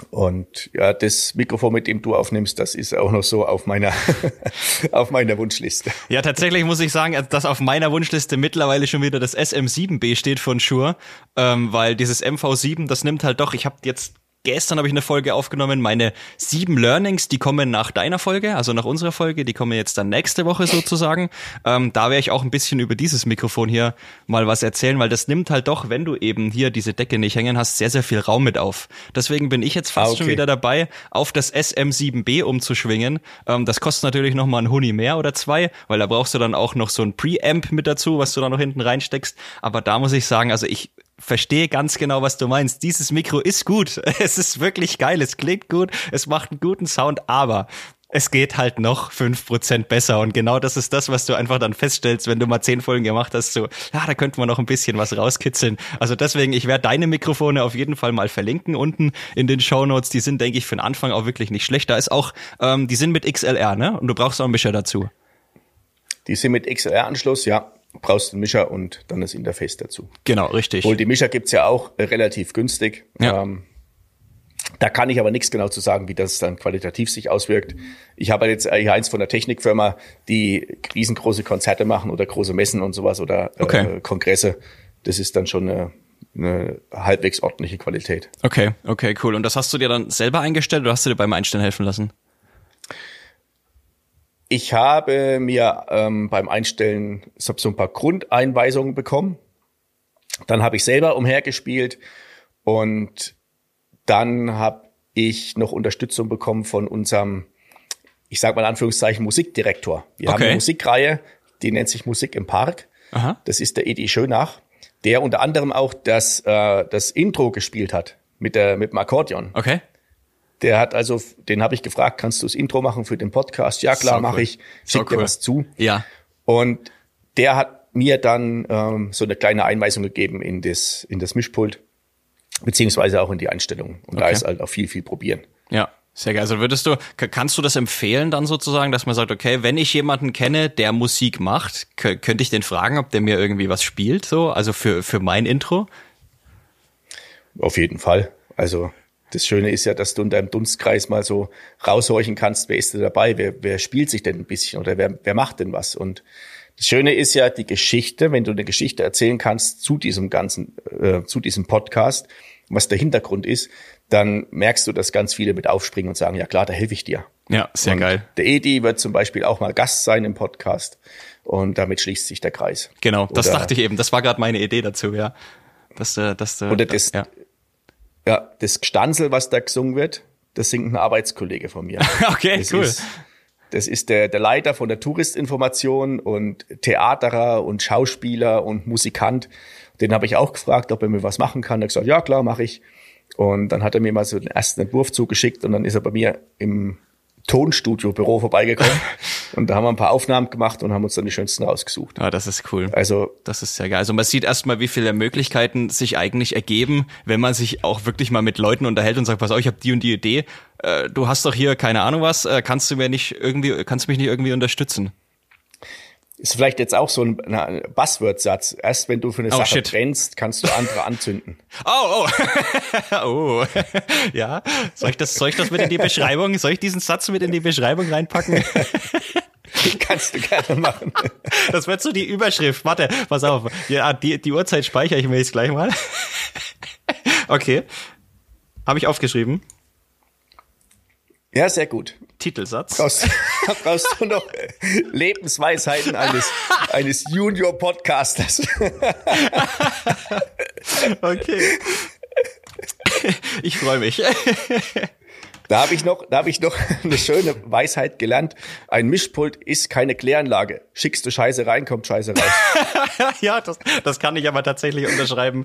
[SPEAKER 1] Und ja, das Mikrofon, mit dem du aufnimmst, das ist auch noch so auf meiner, auf meiner Wunschliste.
[SPEAKER 2] Ja, tatsächlich muss ich sagen, dass auf meiner Wunschliste mittlerweile schon wieder das SM7B steht von Shure, ähm, weil dieses MV7, das nimmt halt doch, ich habe jetzt gestern habe ich eine Folge aufgenommen. Meine sieben Learnings, die kommen nach deiner Folge, also nach unserer Folge, die kommen jetzt dann nächste Woche sozusagen. Ähm, da werde ich auch ein bisschen über dieses Mikrofon hier mal was erzählen, weil das nimmt halt doch, wenn du eben hier diese Decke nicht hängen hast, sehr, sehr viel Raum mit auf. Deswegen bin ich jetzt fast ah, okay. schon wieder dabei, auf das SM7B umzuschwingen. Ähm, das kostet natürlich noch mal ein Huni mehr oder zwei, weil da brauchst du dann auch noch so ein Preamp mit dazu, was du da noch hinten reinsteckst. Aber da muss ich sagen, also ich verstehe ganz genau, was du meinst. Dieses Mikro ist gut. Es ist wirklich geil. Es klingt gut. Es macht einen guten Sound, aber es geht halt noch fünf Prozent besser. Und genau das ist das, was du einfach dann feststellst, wenn du mal zehn Folgen gemacht hast, so, ja, da könnte man noch ein bisschen was rauskitzeln. Also deswegen, ich werde deine Mikrofone auf jeden Fall mal verlinken unten in den Show Notes. Die sind, denke ich, für den Anfang auch wirklich nicht schlecht. Da ist auch, ähm, die sind mit XLR, ne? Und du brauchst auch einen Mischer dazu.
[SPEAKER 1] Die sind mit XLR-Anschluss, ja brauchst einen Mischer und dann das Interface dazu.
[SPEAKER 2] Genau, richtig.
[SPEAKER 1] Wohl die Mischer gibt's ja auch relativ günstig. Ja. Ähm, da kann ich aber nichts genau zu sagen, wie das dann qualitativ sich auswirkt. Ich habe jetzt hier eins von der Technikfirma, die riesengroße Konzerte machen oder große Messen und sowas oder äh, okay. äh, Kongresse. Das ist dann schon eine, eine halbwegs ordentliche Qualität.
[SPEAKER 2] Okay, okay, cool. Und das hast du dir dann selber eingestellt oder hast du dir beim Einstellen helfen lassen?
[SPEAKER 1] Ich habe mir ähm, beim Einstellen so ein paar Grundeinweisungen bekommen. Dann habe ich selber umhergespielt und dann habe ich noch Unterstützung bekommen von unserem, ich sage mal in Anführungszeichen, Musikdirektor. Wir okay. haben eine Musikreihe, die nennt sich Musik im Park. Aha. Das ist der Edi Schönach, der unter anderem auch das, äh, das Intro gespielt hat mit, der, mit dem Akkordeon.
[SPEAKER 2] Okay.
[SPEAKER 1] Der hat also, den habe ich gefragt, kannst du das Intro machen für den Podcast? Ja klar, so mache cool. ich. Schick so dir was zu.
[SPEAKER 2] Ja.
[SPEAKER 1] Und der hat mir dann ähm, so eine kleine Einweisung gegeben in das, in das Mischpult, beziehungsweise auch in die Einstellungen. Und okay. da ist halt auch viel, viel probieren.
[SPEAKER 2] Ja. Sehr geil. Also würdest du, kannst du das empfehlen dann sozusagen, dass man sagt, okay, wenn ich jemanden kenne, der Musik macht, könnte ich den fragen, ob der mir irgendwie was spielt, so, also für, für mein Intro?
[SPEAKER 1] Auf jeden Fall. Also das Schöne ist ja, dass du in deinem Dunstkreis mal so raushorchen kannst, wer ist da dabei, wer, wer spielt sich denn ein bisschen oder wer, wer macht denn was. Und das Schöne ist ja die Geschichte, wenn du eine Geschichte erzählen kannst zu diesem ganzen, äh, zu diesem Podcast, was der Hintergrund ist, dann merkst du, dass ganz viele mit aufspringen und sagen, ja klar, da helfe ich dir.
[SPEAKER 2] Ja, sehr
[SPEAKER 1] und
[SPEAKER 2] geil.
[SPEAKER 1] Der Edi wird zum Beispiel auch mal Gast sein im Podcast und damit schließt sich der Kreis.
[SPEAKER 2] Genau, das oder, dachte ich eben. Das war gerade meine Idee dazu, ja. Dass, äh, dass,
[SPEAKER 1] äh, oder das, ja. Ja, das Gstanzel, was da gesungen wird, das singt ein Arbeitskollege von mir.
[SPEAKER 2] okay,
[SPEAKER 1] das
[SPEAKER 2] cool.
[SPEAKER 1] Ist, das ist der, der Leiter von der Touristinformation und Theaterer und Schauspieler und Musikant. Den habe ich auch gefragt, ob er mir was machen kann. Er hat gesagt, ja klar, mache ich. Und dann hat er mir mal so den ersten Entwurf zugeschickt und dann ist er bei mir im Tonstudio-Büro vorbeigekommen und da haben wir ein paar Aufnahmen gemacht und haben uns dann die schönsten rausgesucht.
[SPEAKER 2] Ah, das ist cool.
[SPEAKER 1] Also
[SPEAKER 2] das ist sehr geil. Also man sieht erstmal, wie viele Möglichkeiten sich eigentlich ergeben, wenn man sich auch wirklich mal mit Leuten unterhält und sagt, pass auf, ich habe die und die Idee. Äh, du hast doch hier keine Ahnung was, äh, kannst du mir nicht irgendwie, kannst du mich nicht irgendwie unterstützen?
[SPEAKER 1] Ist vielleicht jetzt auch so ein, Buzzword-Satz. Erst wenn du für eine oh, Sache
[SPEAKER 2] shit.
[SPEAKER 1] brennst, kannst du andere anzünden.
[SPEAKER 2] Oh, oh. oh. ja. Soll ich, das, soll ich das mit in die Beschreibung, soll ich diesen Satz mit in die Beschreibung reinpacken?
[SPEAKER 1] Kannst du gerne machen.
[SPEAKER 2] Das wird so die Überschrift. Warte, pass auf. Ja, die, die Uhrzeit speichere ich mir jetzt gleich mal. Okay. Habe ich aufgeschrieben.
[SPEAKER 1] Ja, sehr gut.
[SPEAKER 2] Titelsatz.
[SPEAKER 1] Brauchst, brauchst du noch Lebensweisheiten eines, eines Junior-Podcasters.
[SPEAKER 2] okay. Ich freue mich.
[SPEAKER 1] Da habe ich noch, da habe ich noch eine schöne Weisheit gelernt. Ein Mischpult ist keine Kläranlage. Schickst du Scheiße rein, kommt Scheiße raus.
[SPEAKER 2] ja, das, das kann ich aber tatsächlich unterschreiben.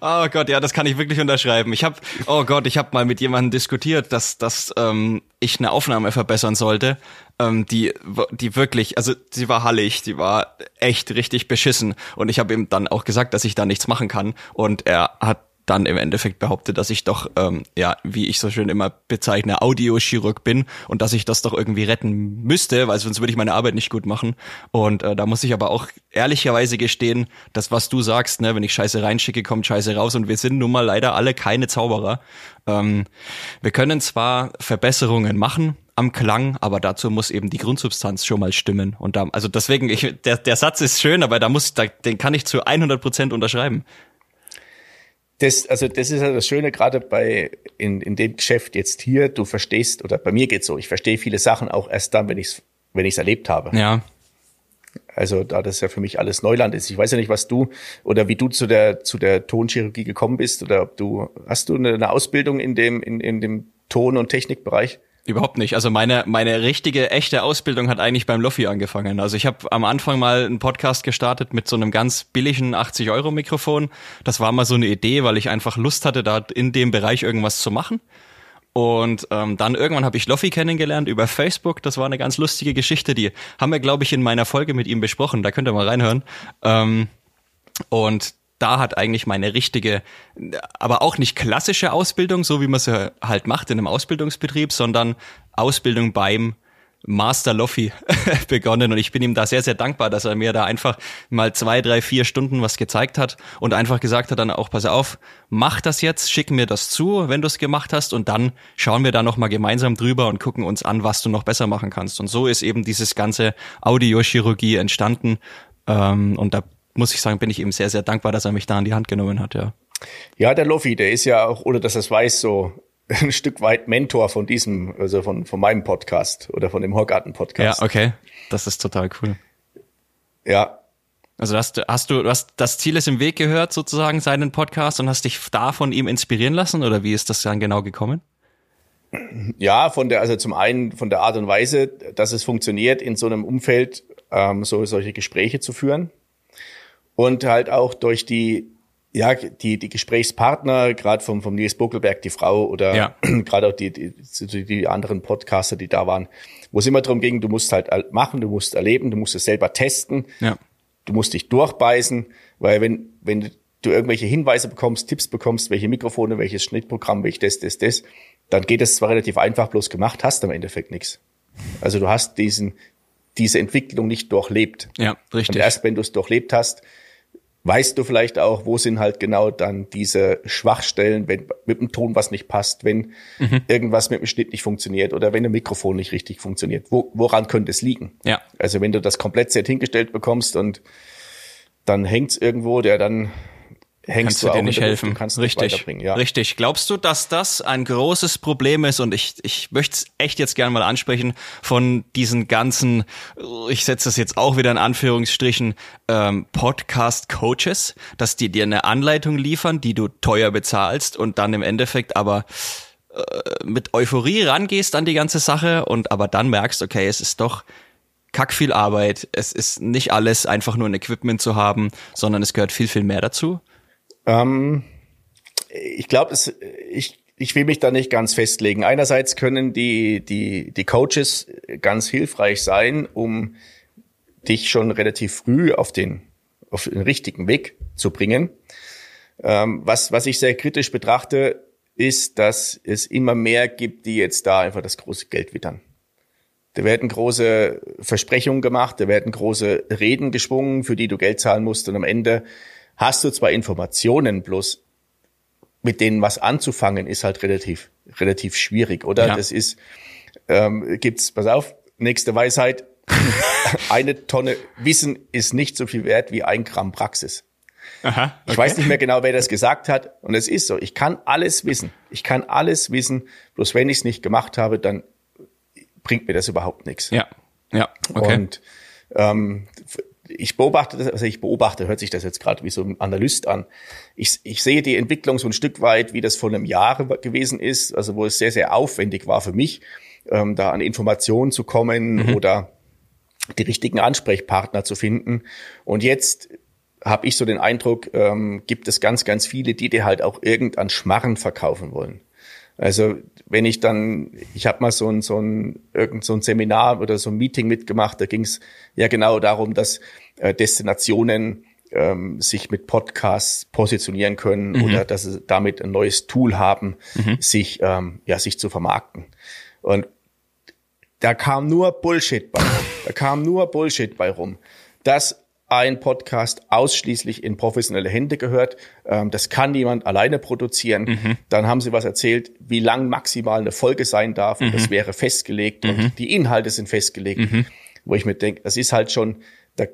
[SPEAKER 2] Oh Gott, ja, das kann ich wirklich unterschreiben. Ich habe, oh Gott, ich habe mal mit jemandem diskutiert, dass, dass ähm, ich eine Aufnahme verbessern sollte, ähm, die, die wirklich, also sie war hallig, die war echt richtig beschissen. Und ich habe ihm dann auch gesagt, dass ich da nichts machen kann. Und er hat dann im Endeffekt behauptet, dass ich doch, ähm, ja, wie ich so schön immer bezeichne, Audiochirurg bin und dass ich das doch irgendwie retten müsste, weil sonst würde ich meine Arbeit nicht gut machen. Und äh, da muss ich aber auch ehrlicherweise gestehen, dass was du sagst, ne, wenn ich Scheiße reinschicke, kommt Scheiße raus und wir sind nun mal leider alle keine Zauberer. Ähm, wir können zwar Verbesserungen machen, am Klang, aber dazu muss eben die Grundsubstanz schon mal stimmen. Und da, also deswegen, ich, der, der Satz ist schön, aber da muss, da, den kann ich zu 100 Prozent unterschreiben.
[SPEAKER 1] Das, also das ist ja das Schöne gerade bei in, in dem Geschäft jetzt hier, du verstehst, oder bei mir geht's so, ich verstehe viele Sachen auch erst dann, wenn ich's wenn ich's erlebt habe.
[SPEAKER 2] Ja.
[SPEAKER 1] Also da das ja für mich alles Neuland ist. Ich weiß ja nicht, was du oder wie du zu der zu der Tonchirurgie gekommen bist oder ob du hast du eine, eine Ausbildung in dem in, in dem Ton- und Technikbereich?
[SPEAKER 2] Überhaupt nicht. Also meine meine richtige echte Ausbildung hat eigentlich beim Loffi angefangen. Also ich habe am Anfang mal einen Podcast gestartet mit so einem ganz billigen 80 Euro Mikrofon. Das war mal so eine Idee, weil ich einfach Lust hatte, da in dem Bereich irgendwas zu machen. Und ähm, dann irgendwann habe ich Loffi kennengelernt über Facebook. Das war eine ganz lustige Geschichte. Die haben wir, glaube ich, in meiner Folge mit ihm besprochen. Da könnt ihr mal reinhören. Ähm, und da hat eigentlich meine richtige, aber auch nicht klassische Ausbildung, so wie man sie halt macht in einem Ausbildungsbetrieb, sondern Ausbildung beim Master Loffi begonnen und ich bin ihm da sehr, sehr dankbar, dass er mir da einfach mal zwei, drei, vier Stunden was gezeigt hat und einfach gesagt hat dann auch, pass auf, mach das jetzt, schick mir das zu, wenn du es gemacht hast und dann schauen wir da nochmal gemeinsam drüber und gucken uns an, was du noch besser machen kannst. Und so ist eben dieses ganze Audiochirurgie entstanden ähm, und da muss ich sagen, bin ich ihm sehr, sehr dankbar, dass er mich da an die Hand genommen hat, ja.
[SPEAKER 1] Ja, der Loffi, der ist ja auch, ohne dass er es weiß, so ein Stück weit Mentor von diesem, also von, von meinem Podcast oder von dem Horgarten-Podcast.
[SPEAKER 2] Ja, okay. Das ist total cool.
[SPEAKER 1] Ja.
[SPEAKER 2] Also hast du, hast du, du hast das Ziel ist im Weg gehört, sozusagen, seinen Podcast und hast dich da von ihm inspirieren lassen oder wie ist das dann genau gekommen?
[SPEAKER 1] Ja, von der, also zum einen von der Art und Weise, dass es funktioniert, in so einem Umfeld ähm, so solche Gespräche zu führen. Und halt auch durch die, ja, die, die Gesprächspartner, gerade vom, vom Nils Buckelberg, die Frau oder ja. gerade auch die, die, die anderen Podcaster, die da waren, wo es immer darum ging, du musst halt machen, du musst erleben, du musst es selber testen, ja. du musst dich durchbeißen, weil wenn, wenn du irgendwelche Hinweise bekommst, Tipps bekommst, welche Mikrofone, welches Schnittprogramm, welches das, das, das, dann geht es zwar relativ einfach, bloß gemacht hast am Endeffekt nichts. Also du hast diesen, diese Entwicklung nicht durchlebt.
[SPEAKER 2] Ja, richtig.
[SPEAKER 1] Und erst wenn du es durchlebt hast, weißt du vielleicht auch, wo sind halt genau dann diese Schwachstellen, wenn mit dem Ton was nicht passt, wenn mhm. irgendwas mit dem Schnitt nicht funktioniert oder wenn ein Mikrofon nicht richtig funktioniert. Wo, woran könnte es liegen?
[SPEAKER 2] Ja.
[SPEAKER 1] Also wenn du das komplett Set hingestellt bekommst und dann hängt's irgendwo, der dann hängst
[SPEAKER 2] kannst du, dir nicht helfen.
[SPEAKER 1] Luft, kannst
[SPEAKER 2] richtig,
[SPEAKER 1] ja.
[SPEAKER 2] richtig. Glaubst du, dass das ein großes Problem ist? Und ich, ich möchte es echt jetzt gerne mal ansprechen von diesen ganzen, ich setze das jetzt auch wieder in Anführungsstrichen, ähm, Podcast-Coaches, dass die dir eine Anleitung liefern, die du teuer bezahlst und dann im Endeffekt aber äh, mit Euphorie rangehst an die ganze Sache und aber dann merkst, okay, es ist doch kack viel Arbeit. Es ist nicht alles einfach nur ein Equipment zu haben, sondern es gehört viel, viel mehr dazu.
[SPEAKER 1] Ähm, ich glaube, ich, ich will mich da nicht ganz festlegen. Einerseits können die, die, die Coaches ganz hilfreich sein, um dich schon relativ früh auf den, auf den richtigen Weg zu bringen. Ähm, was, was ich sehr kritisch betrachte, ist, dass es immer mehr gibt, die jetzt da einfach das große Geld wittern. Da werden große Versprechungen gemacht, da werden große Reden geschwungen, für die du Geld zahlen musst und am Ende hast du zwar Informationen, bloß mit denen was anzufangen, ist halt relativ, relativ schwierig, oder? Ja. Das ist, ähm, gibt's, pass auf, nächste Weisheit. Eine Tonne Wissen ist nicht so viel wert wie ein Gramm Praxis. Aha, okay. Ich weiß nicht mehr genau, wer das gesagt hat. Und es ist so. Ich kann alles wissen. Ich kann alles wissen. Bloß wenn ich es nicht gemacht habe, dann bringt mir das überhaupt nichts.
[SPEAKER 2] Ja. Ja. Okay.
[SPEAKER 1] Und ähm, ich beobachte das, also ich beobachte, hört sich das jetzt gerade wie so ein Analyst an. Ich, ich sehe die Entwicklung so ein Stück weit, wie das vor einem Jahr gewesen ist, also wo es sehr, sehr aufwendig war für mich, ähm, da an Informationen zu kommen mhm. oder die richtigen Ansprechpartner zu finden. Und jetzt habe ich so den Eindruck, ähm, gibt es ganz, ganz viele, die dir halt auch irgendein Schmarren verkaufen wollen. Also wenn ich dann, ich habe mal so ein, so ein, irgend so ein Seminar oder so ein Meeting mitgemacht, da ging es ja genau darum, dass äh, Destinationen ähm, sich mit Podcasts positionieren können mhm. oder dass sie damit ein neues Tool haben, mhm. sich, ähm, ja, sich zu vermarkten. Und da kam nur Bullshit bei rum. Da kam nur Bullshit bei rum. Das ein Podcast ausschließlich in professionelle Hände gehört. Ähm, das kann niemand alleine produzieren. Mhm. Dann haben sie was erzählt, wie lang maximal eine Folge sein darf. Und mhm. das wäre festgelegt. Mhm. Und die Inhalte sind festgelegt. Mhm. Wo ich mir denke, das ist halt schon, da,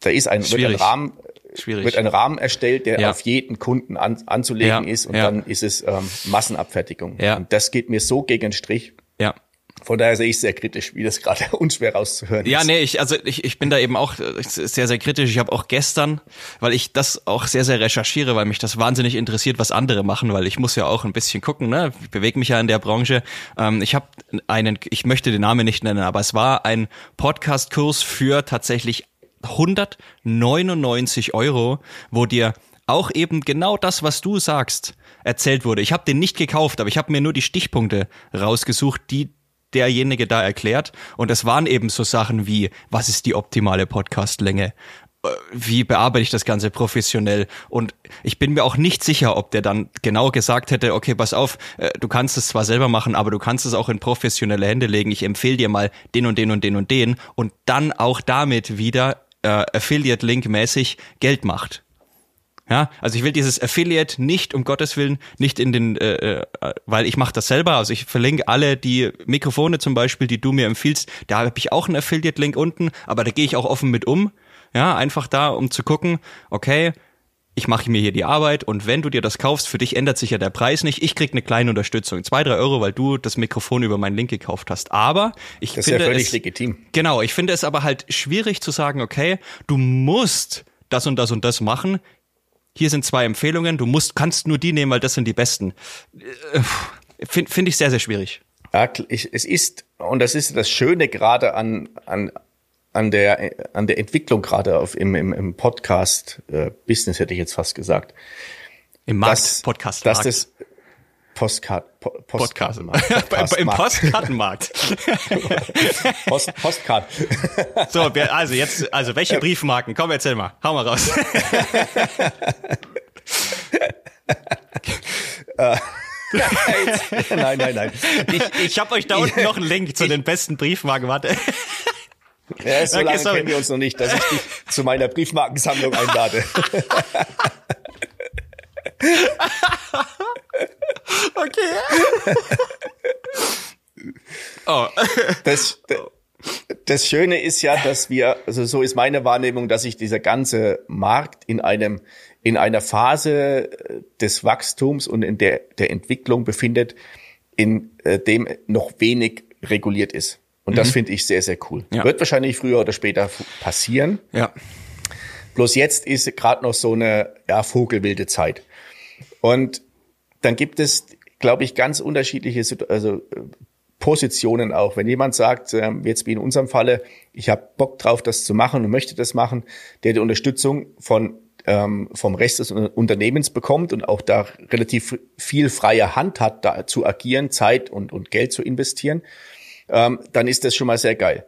[SPEAKER 1] da ist ein, wird ein Rahmen, Schwierig. wird ein Rahmen erstellt, der ja. auf jeden Kunden an, anzulegen ja. ist. Und ja. dann ist es ähm, Massenabfertigung.
[SPEAKER 2] Ja.
[SPEAKER 1] Und das geht mir so gegen den Strich.
[SPEAKER 2] Ja.
[SPEAKER 1] Von daher sehe ich sehr kritisch, wie das gerade unschwer rauszuhören
[SPEAKER 2] ja, ist. Ja, nee, ich, also ich, ich bin da eben auch äh, sehr, sehr kritisch. Ich habe auch gestern, weil ich das auch sehr, sehr recherchiere, weil mich das wahnsinnig interessiert, was andere machen, weil ich muss ja auch ein bisschen gucken, ne? Ich bewege mich ja in der Branche. Ähm, ich habe einen, ich möchte den Namen nicht nennen, aber es war ein Podcast-Kurs für tatsächlich 199 Euro, wo dir auch eben genau das, was du sagst, erzählt wurde. Ich habe den nicht gekauft, aber ich habe mir nur die Stichpunkte rausgesucht, die derjenige da erklärt. Und es waren eben so Sachen wie, was ist die optimale Podcastlänge? Äh, wie bearbeite ich das Ganze professionell? Und ich bin mir auch nicht sicher, ob der dann genau gesagt hätte, okay, pass auf, äh, du kannst es zwar selber machen, aber du kannst es auch in professionelle Hände legen. Ich empfehle dir mal den und den und den und den und dann auch damit wieder äh, Affiliate-Link mäßig Geld macht. Ja, also ich will dieses Affiliate nicht um Gottes Willen nicht in den, äh, äh weil ich mache das selber. Also ich verlinke alle die Mikrofone zum Beispiel, die du mir empfiehlst. Da habe ich auch einen Affiliate-Link unten, aber da gehe ich auch offen mit um. Ja, einfach da, um zu gucken, okay, ich mache mir hier die Arbeit und wenn du dir das kaufst, für dich ändert sich ja der Preis nicht. Ich krieg eine kleine Unterstützung, zwei, drei Euro, weil du das Mikrofon über meinen Link gekauft hast. Aber ich
[SPEAKER 1] das
[SPEAKER 2] finde
[SPEAKER 1] ist ja völlig
[SPEAKER 2] es,
[SPEAKER 1] legitim.
[SPEAKER 2] Genau, ich finde es aber halt schwierig zu sagen, okay, du musst das und das und das machen. Hier sind zwei Empfehlungen, du musst, kannst nur die nehmen, weil das sind die besten. Finde find ich sehr, sehr schwierig.
[SPEAKER 1] Ja, es ist, und das ist das Schöne gerade an, an, an der, an der Entwicklung gerade auf, im, im, im Podcast-Business, hätte ich jetzt fast gesagt.
[SPEAKER 2] Im Markt-Podcast.
[SPEAKER 1] Dass, dass das Postcard, po,
[SPEAKER 2] Podcast. Im Postkartenmarkt.
[SPEAKER 1] Post, Postcard.
[SPEAKER 2] so, also jetzt, also welche Briefmarken? Komm, erzähl mal. Hau mal raus.
[SPEAKER 1] nein, nein, nein.
[SPEAKER 2] Ich, ich, habe euch da unten noch einen Link zu den besten Briefmarken. Warte.
[SPEAKER 1] Ja, so okay, lange sorry. kennen wir uns noch nicht, dass ich dich zu meiner Briefmarkensammlung einlade.
[SPEAKER 2] Okay.
[SPEAKER 1] oh. Das, das Schöne ist ja, dass wir, also so ist meine Wahrnehmung, dass sich dieser ganze Markt in einem, in einer Phase des Wachstums und in der, der Entwicklung befindet, in äh, dem noch wenig reguliert ist. Und mhm. das finde ich sehr, sehr cool. Ja. Wird wahrscheinlich früher oder später passieren.
[SPEAKER 2] Ja.
[SPEAKER 1] Bloß jetzt ist gerade noch so eine ja, vogelwilde Zeit. Und dann gibt es, glaube ich, ganz unterschiedliche also, Positionen auch. Wenn jemand sagt, ähm, jetzt wie in unserem Falle, ich habe Bock drauf, das zu machen und möchte das machen, der die Unterstützung von ähm, vom Rest des Unternehmens bekommt und auch da relativ viel freie Hand hat, da zu agieren, Zeit und, und Geld zu investieren, ähm, dann ist das schon mal sehr geil.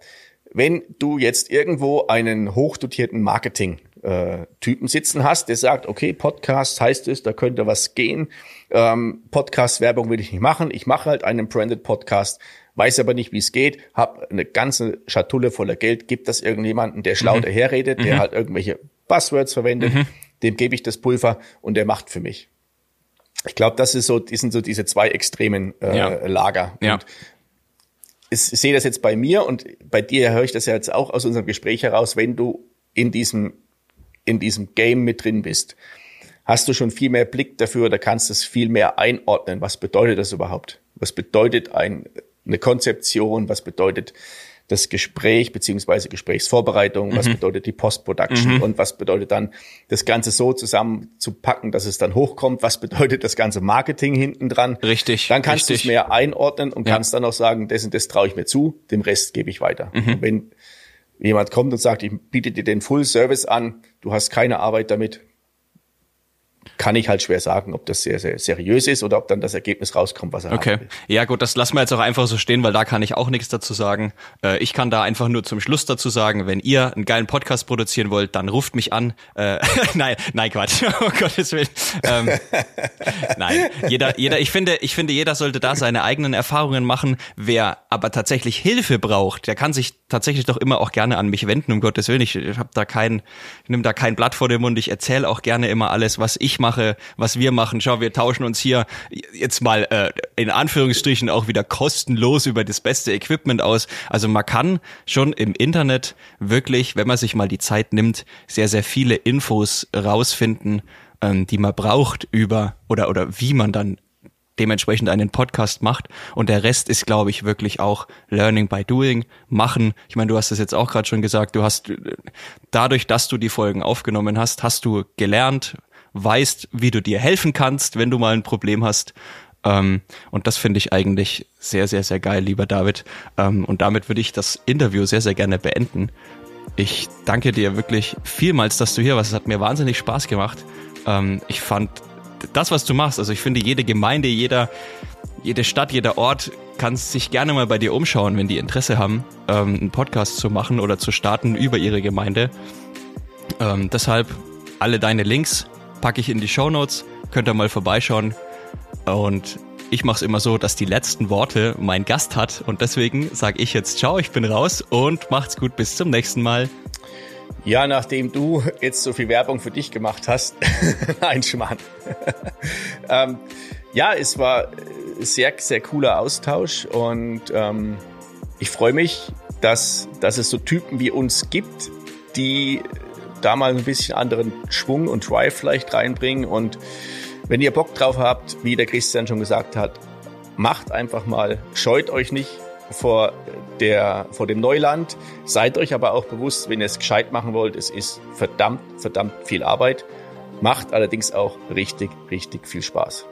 [SPEAKER 1] Wenn du jetzt irgendwo einen hochdotierten Marketing äh, Typen sitzen hast, der sagt, okay, Podcast heißt es, da könnte was gehen. Ähm, Podcast-Werbung will ich nicht machen. Ich mache halt einen Branded Podcast, weiß aber nicht, wie es geht, habe eine ganze Schatulle voller Geld, gibt das irgendjemanden, der schlau mhm. daherredet, der mhm. halt irgendwelche Buzzwords verwendet, mhm. dem gebe ich das Pulver und der macht für mich. Ich glaube, das ist so, die sind so diese zwei extremen äh, ja. Lager.
[SPEAKER 2] Ja.
[SPEAKER 1] Und ich sehe das jetzt bei mir und bei dir höre ich das ja jetzt auch aus unserem Gespräch heraus, wenn du in diesem in diesem Game mit drin bist, hast du schon viel mehr Blick dafür oder kannst es viel mehr einordnen. Was bedeutet das überhaupt? Was bedeutet ein, eine Konzeption? Was bedeutet das Gespräch beziehungsweise Gesprächsvorbereitung, mhm. was bedeutet die Post-Production mhm. und was bedeutet dann das Ganze so zusammenzupacken, dass es dann hochkommt, was bedeutet das ganze Marketing hinten dran.
[SPEAKER 2] Richtig.
[SPEAKER 1] Dann kannst
[SPEAKER 2] du es
[SPEAKER 1] mehr einordnen und ja. kannst dann auch sagen, das und das traue ich mir zu, dem Rest gebe ich weiter. Mhm. wenn jemand kommt und sagt, ich biete dir den Full Service an, du hast keine Arbeit damit, kann ich halt schwer sagen, ob das sehr, sehr seriös ist oder ob dann das Ergebnis rauskommt, was er hat.
[SPEAKER 2] Okay. Ja gut, das lassen wir jetzt auch einfach so stehen, weil da kann ich auch nichts dazu sagen. Äh, ich kann da einfach nur zum Schluss dazu sagen, wenn ihr einen geilen Podcast produzieren wollt, dann ruft mich an. Äh, nein, nein, Quatsch. Oh Gottes Willen. Ähm, nein, jeder, jeder, ich finde, ich finde, jeder sollte da seine eigenen Erfahrungen machen. Wer aber tatsächlich Hilfe braucht, der kann sich tatsächlich doch immer auch gerne an mich wenden, um Gottes Willen. Ich, ich habe da kein, ich nehme da kein Blatt vor den Mund. Ich erzähle auch gerne immer alles, was ich mache, was wir machen. Schau, wir tauschen uns hier jetzt mal äh, in Anführungsstrichen auch wieder kostenlos über das beste Equipment aus. Also man kann schon im Internet wirklich, wenn man sich mal die Zeit nimmt, sehr, sehr viele Infos rausfinden, ähm, die man braucht über oder oder wie man dann dementsprechend einen Podcast macht. Und der Rest ist, glaube ich, wirklich auch Learning by Doing, machen. Ich meine, du hast es jetzt auch gerade schon gesagt, du hast dadurch, dass du die Folgen aufgenommen hast, hast du gelernt, weißt, wie du dir helfen kannst, wenn du mal ein Problem hast. Ähm, und das finde ich eigentlich sehr, sehr, sehr geil, lieber David. Ähm, und damit würde ich das Interview sehr, sehr gerne beenden. Ich danke dir wirklich vielmals, dass du hier warst. Es hat mir wahnsinnig Spaß gemacht. Ähm, ich fand das, was du machst, also ich finde, jede Gemeinde, jeder, jede Stadt, jeder Ort kann sich gerne mal bei dir umschauen, wenn die Interesse haben, ähm, einen Podcast zu machen oder zu starten über ihre Gemeinde. Ähm, deshalb alle deine Links packe ich in die Show Notes, könnt ihr mal vorbeischauen. Und ich mache es immer so, dass die letzten Worte mein Gast hat. Und deswegen sage ich jetzt ciao, ich bin raus und macht's gut, bis zum nächsten Mal.
[SPEAKER 1] Ja, nachdem du jetzt so viel Werbung für dich gemacht hast, ein Schmarrn. ähm, ja, es war sehr, sehr cooler Austausch und ähm, ich freue mich, dass, dass es so Typen wie uns gibt, die da mal ein bisschen anderen Schwung und Drive vielleicht reinbringen. Und wenn ihr Bock drauf habt, wie der Christian schon gesagt hat, macht einfach mal, scheut euch nicht vor, der, vor dem Neuland. Seid euch aber auch bewusst, wenn ihr es gescheit machen wollt, es ist verdammt, verdammt viel Arbeit. Macht allerdings auch richtig, richtig viel Spaß.